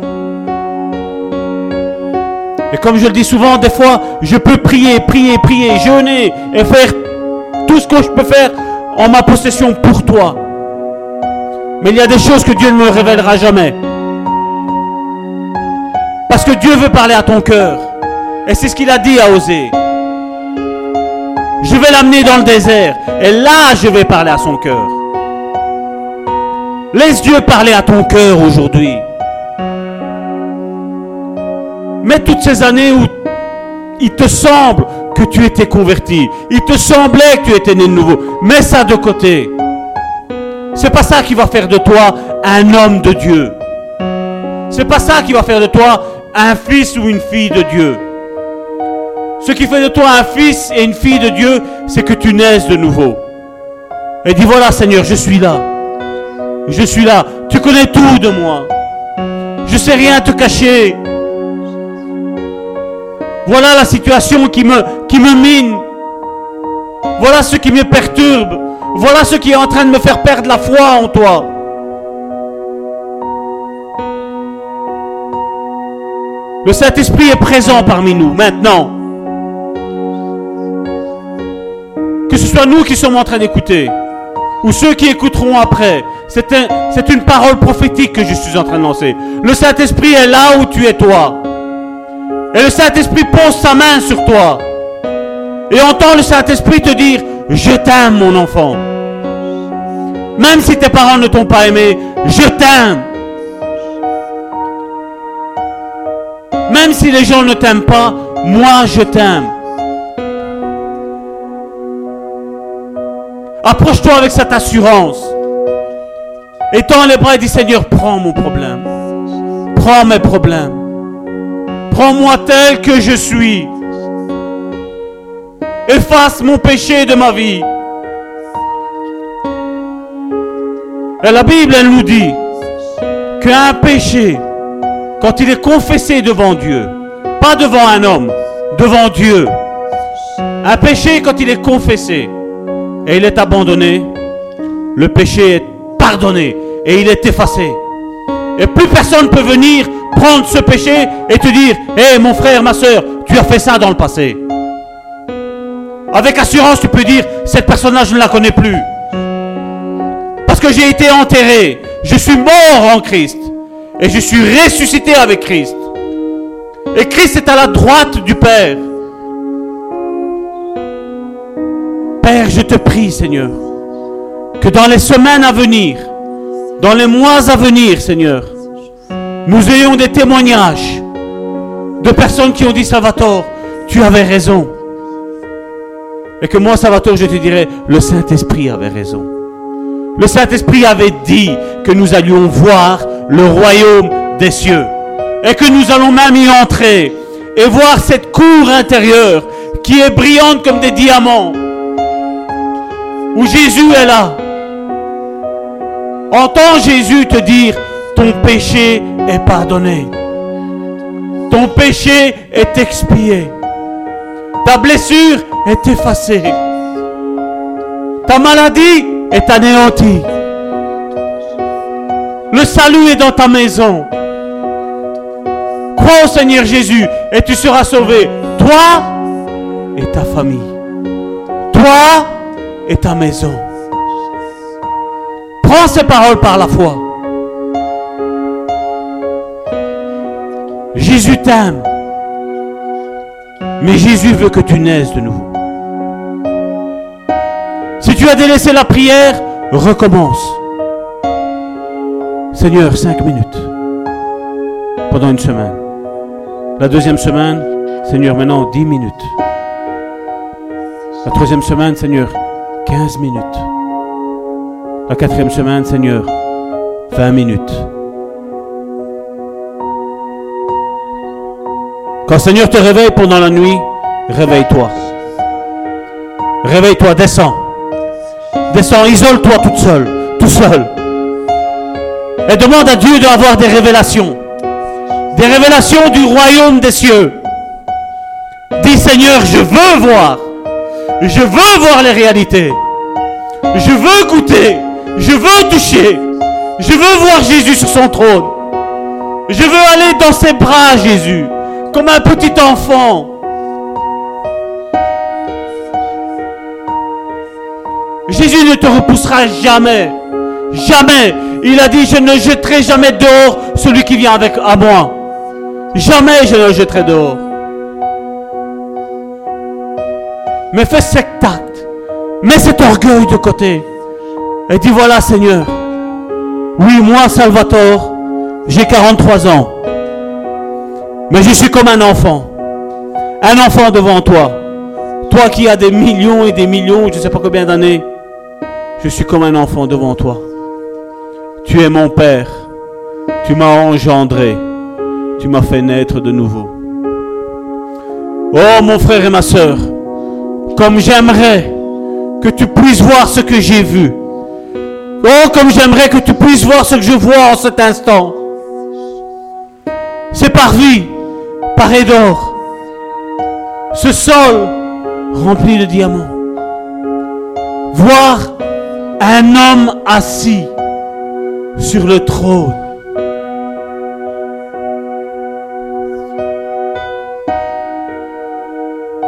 Et comme je le dis souvent, des fois, je peux prier, prier, prier, jeûner et faire tout ce que je peux faire en ma possession pour toi. Mais il y a des choses que Dieu ne me révélera jamais. Parce que Dieu veut parler à ton cœur. Et c'est ce qu'il a dit à Osée. Je vais l'amener dans le désert. Et là, je vais parler à son cœur. Laisse Dieu parler à ton cœur aujourd'hui. Mais toutes ces années où il te semble que tu étais converti, il te semblait que tu étais né de nouveau, mets ça de côté. C'est pas ça qui va faire de toi un homme de Dieu. C'est pas ça qui va faire de toi un fils ou une fille de Dieu. Ce qui fait de toi un fils et une fille de Dieu, c'est que tu naisses de nouveau. Et dis voilà Seigneur, je suis là. Je suis là. Tu connais tout de moi. sais rien te cacher. Voilà la situation qui me, qui me mine. Voilà ce qui me perturbe. Voilà ce qui est en train de me faire perdre la foi en toi. Le Saint-Esprit est présent parmi nous maintenant. Ce soit nous qui sommes en train d'écouter, ou ceux qui écouteront après, c'est une parole prophétique que je suis en train de lancer. Le Saint-Esprit est là où tu es toi. Et le Saint-Esprit pose sa main sur toi. Et entend le Saint-Esprit te dire, je t'aime mon enfant. Même si tes parents ne t'ont pas aimé, je t'aime. Même si les gens ne t'aiment pas, moi je t'aime. Approche-toi avec cette assurance. Étends les bras et dis Seigneur, prends mon problème. Prends mes problèmes. Prends-moi tel que je suis. Efface mon péché de ma vie. Et la Bible, elle nous dit qu'un péché, quand il est confessé devant Dieu, pas devant un homme, devant Dieu, un péché, quand il est confessé et il est abandonné, le péché est pardonné et il est effacé. Et plus personne ne peut venir prendre ce péché et te dire, hé mon frère, ma soeur, tu as fait ça dans le passé. Avec assurance, tu peux dire, cette personne-là, je ne la connais plus. Parce que j'ai été enterré, je suis mort en Christ. Et je suis ressuscité avec Christ. Et Christ est à la droite du Père. Père, je te prie, Seigneur, que dans les semaines à venir, dans les mois à venir, Seigneur, nous ayons des témoignages de personnes qui ont dit Salvatore, tu avais raison. Et que moi, Salvatore, je te dirais, le Saint-Esprit avait raison. Le Saint-Esprit avait dit que nous allions voir le royaume des cieux. Et que nous allons même y entrer et voir cette cour intérieure qui est brillante comme des diamants. Où Jésus est là. Entends Jésus te dire, ton péché est pardonné. Ton péché est expié. Ta blessure est effacée. Ta maladie est anéantie. Le salut est dans ta maison. Crois au Seigneur Jésus et tu seras sauvé. Toi et ta famille. Toi et ta maison. Prends ces paroles par la foi. Jésus t'aime. Mais Jésus veut que tu naisses de nouveau. Si tu as délaissé la prière, recommence. Seigneur, cinq minutes. Pendant une semaine. La deuxième semaine, Seigneur, maintenant dix minutes. La troisième semaine, Seigneur, quinze minutes. La quatrième semaine, Seigneur, vingt minutes. Quand Seigneur te réveille pendant la nuit, réveille-toi. Réveille-toi, descends. Descends, isole-toi toute seule, tout seul. Et demande à Dieu d'avoir des révélations. Des révélations du royaume des cieux. Dis Seigneur, je veux voir. Je veux voir les réalités. Je veux goûter. Je veux toucher. Je veux voir Jésus sur son trône. Je veux aller dans ses bras, Jésus comme un petit enfant. Jésus ne te repoussera jamais. Jamais. Il a dit, je ne jetterai jamais dehors celui qui vient avec à moi. Jamais je ne le jetterai dehors. Mais fais cet acte. Mets cet orgueil de côté. Et dis, voilà Seigneur. Oui, moi, Salvatore, j'ai 43 ans. Mais je suis comme un enfant. Un enfant devant toi. Toi qui as des millions et des millions, je ne sais pas combien d'années. Je suis comme un enfant devant toi. Tu es mon Père. Tu m'as engendré. Tu m'as fait naître de nouveau. Oh mon frère et ma soeur, comme j'aimerais que tu puisses voir ce que j'ai vu. Oh comme j'aimerais que tu puisses voir ce que je vois en cet instant. ces parvis parés d'or, ce sol rempli de diamants. Voir un homme assis sur le trône.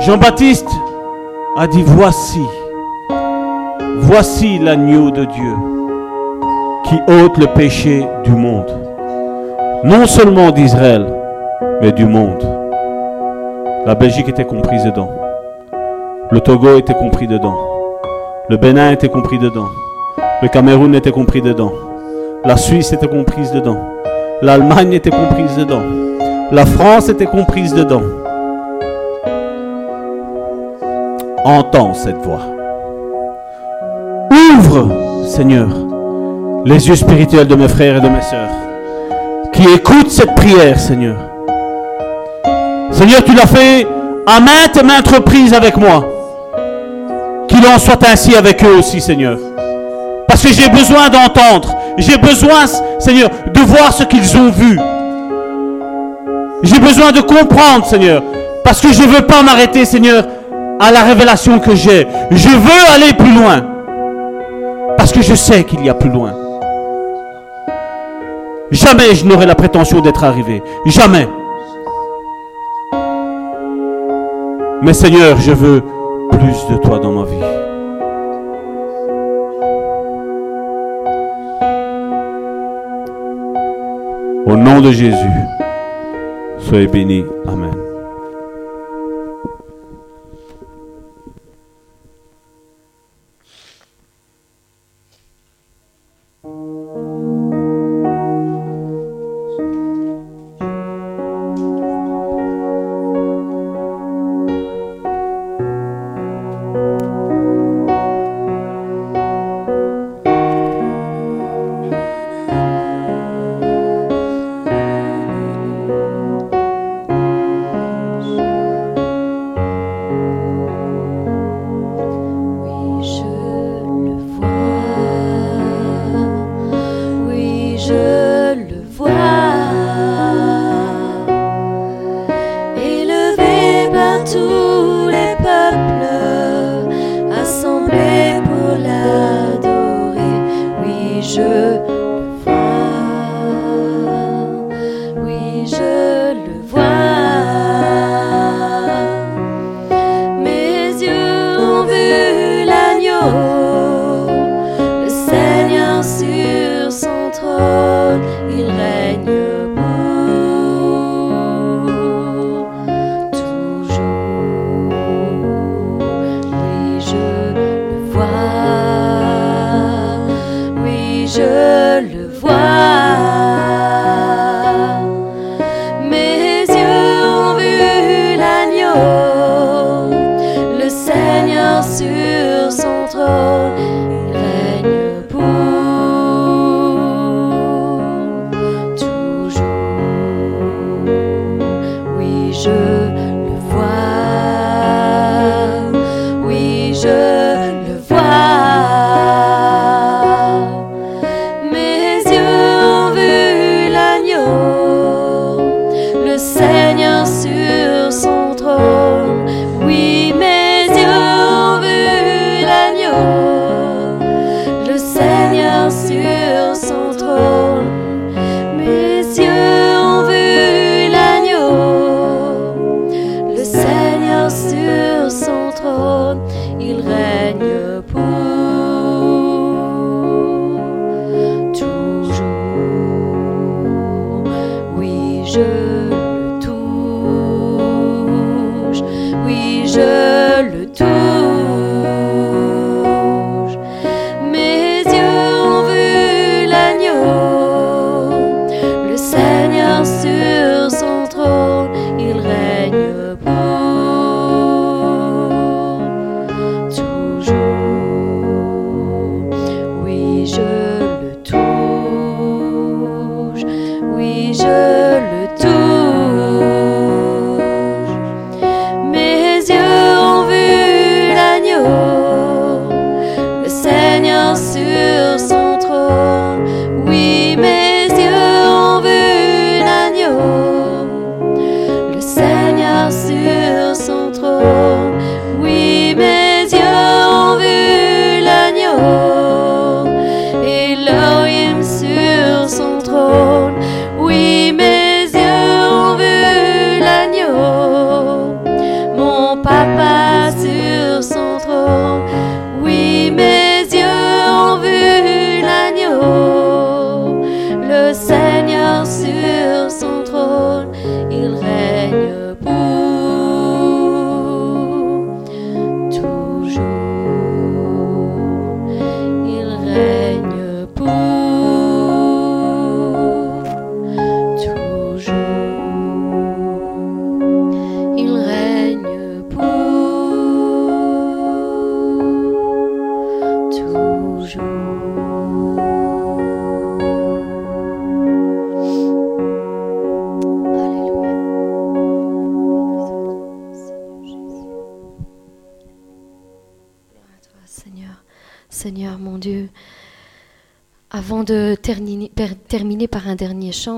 Jean-Baptiste a dit, voici, voici l'agneau de Dieu qui ôte le péché du monde. Non seulement d'Israël, mais du monde. La Belgique était comprise dedans. Le Togo était compris dedans. Le Bénin était compris dedans. Le Cameroun était compris dedans. La Suisse était comprise dedans. L'Allemagne était comprise dedans. La France était comprise dedans. Entends cette voix. Ouvre, Seigneur, les yeux spirituels de mes frères et de mes sœurs qui écoutent cette prière, Seigneur. Seigneur, tu l'as fait à maintes et maintes reprises avec moi. Qu'il en soit ainsi avec eux aussi, Seigneur. Parce que j'ai besoin d'entendre. J'ai besoin, Seigneur, de voir ce qu'ils ont vu. J'ai besoin de comprendre, Seigneur. Parce que je ne veux pas m'arrêter, Seigneur, à la révélation que j'ai. Je veux aller plus loin. Parce que je sais qu'il y a plus loin. Jamais je n'aurai la prétention d'être arrivé. Jamais. Mais Seigneur, je veux plus de toi dans ma vie. Au nom de Jésus, soyez bénis. Amen. Le vois.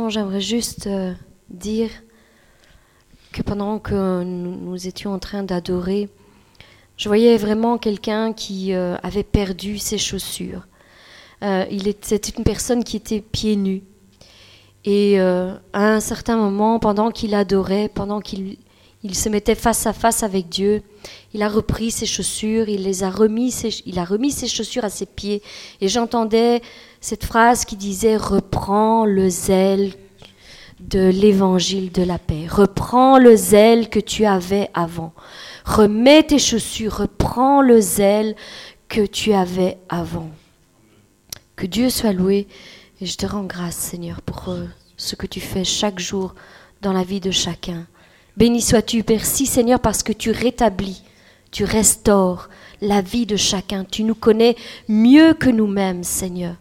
J'aimerais juste euh, dire que pendant que nous, étions en train d'adorer, je voyais vraiment quelqu'un qui euh, avait perdu ses chaussures. Euh, C'était une personne qui était pieds nus. Et à un certain moment, pendant qu'il adorait, pendant qu'il il se mettait face à face avec Dieu, il a repris ses chaussures, il les a remis, il a remis ses chaussures à ses pieds. Et j'entendais cette phrase qui disait Reprends le zèle de l'évangile de la paix. Reprends le zèle que tu avais avant. Remets tes chaussures, reprends le zèle que tu avais avant. Que Dieu soit loué et je te rends grâce, Seigneur, pour euh, ce que tu fais chaque jour dans la vie de chacun. Béni sois-tu, si Seigneur, parce que tu rétablis, tu restaures la vie de chacun. Tu nous connais mieux que nous-mêmes, Seigneur.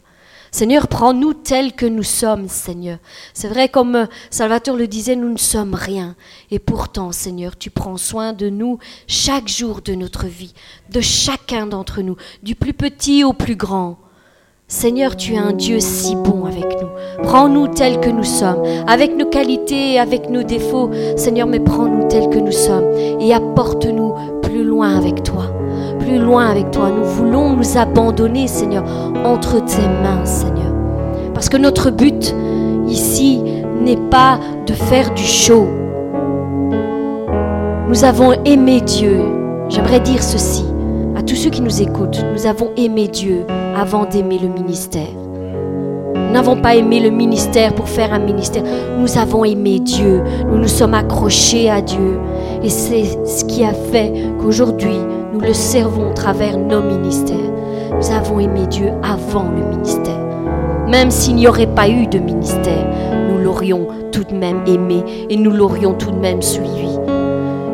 Seigneur, prends-nous tels que nous sommes, Seigneur. C'est vrai, comme euh, Salvatore le disait, nous ne sommes rien. Et pourtant, Seigneur, tu prends soin de nous chaque jour de notre vie, de chacun d'entre nous, du plus petit au plus grand. Seigneur, tu es un Dieu si bon avec nous. Prends-nous tels que nous sommes, avec nos qualités avec nos défauts. Seigneur, mais prends-nous tels que nous sommes et apporte-nous plus loin avec toi. Plus loin avec toi. Nous voulons nous abandonner, Seigneur, entre tes mains, Seigneur. Parce que notre but ici n'est pas de faire du show. Nous avons aimé Dieu. J'aimerais dire ceci à tous ceux qui nous écoutent. Nous avons aimé Dieu avant d'aimer le ministère. Nous n'avons pas aimé le ministère pour faire un ministère. Nous avons aimé Dieu. Nous nous sommes accrochés à Dieu. Et c'est ce qui a fait qu'aujourd'hui, nous le servons à travers nos ministères. Nous avons aimé Dieu avant le ministère. Même s'il n'y aurait pas eu de ministère, nous l'aurions tout de même aimé et nous l'aurions tout de même suivi.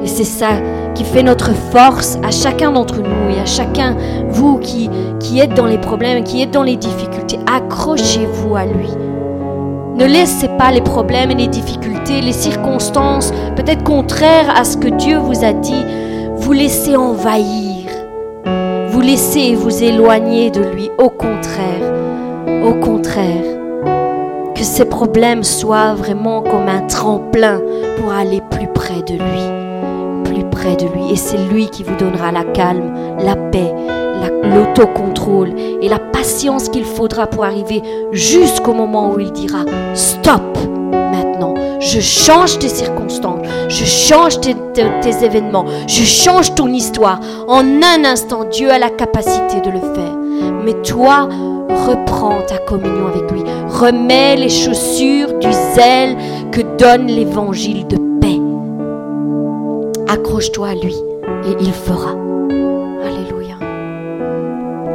Et c'est ça qui fait notre force à chacun d'entre nous et à chacun, vous qui, qui êtes dans les problèmes, qui êtes dans les difficultés. Accrochez-vous à lui. Ne laissez pas les problèmes et les difficultés, les circonstances, peut-être contraires à ce que Dieu vous a dit, vous laisser envahir. Vous laisser vous éloigner de lui. Au contraire, au contraire, que ces problèmes soient vraiment comme un tremplin pour aller plus près de lui. De lui. Et c'est lui qui vous donnera la calme, la paix, la- l'autocontrôle et la patience qu'il faudra pour arriver jusqu'au moment où il dira Stop maintenant. Je change tes circonstances, je change tes, tes- événements, je change ton histoire. En un instant, Dieu a la capacité de le faire. Mais toi, reprends ta communion avec lui. Remets les chaussures du zèle que donne l'évangile de. Accroche-toi à lui et il fera.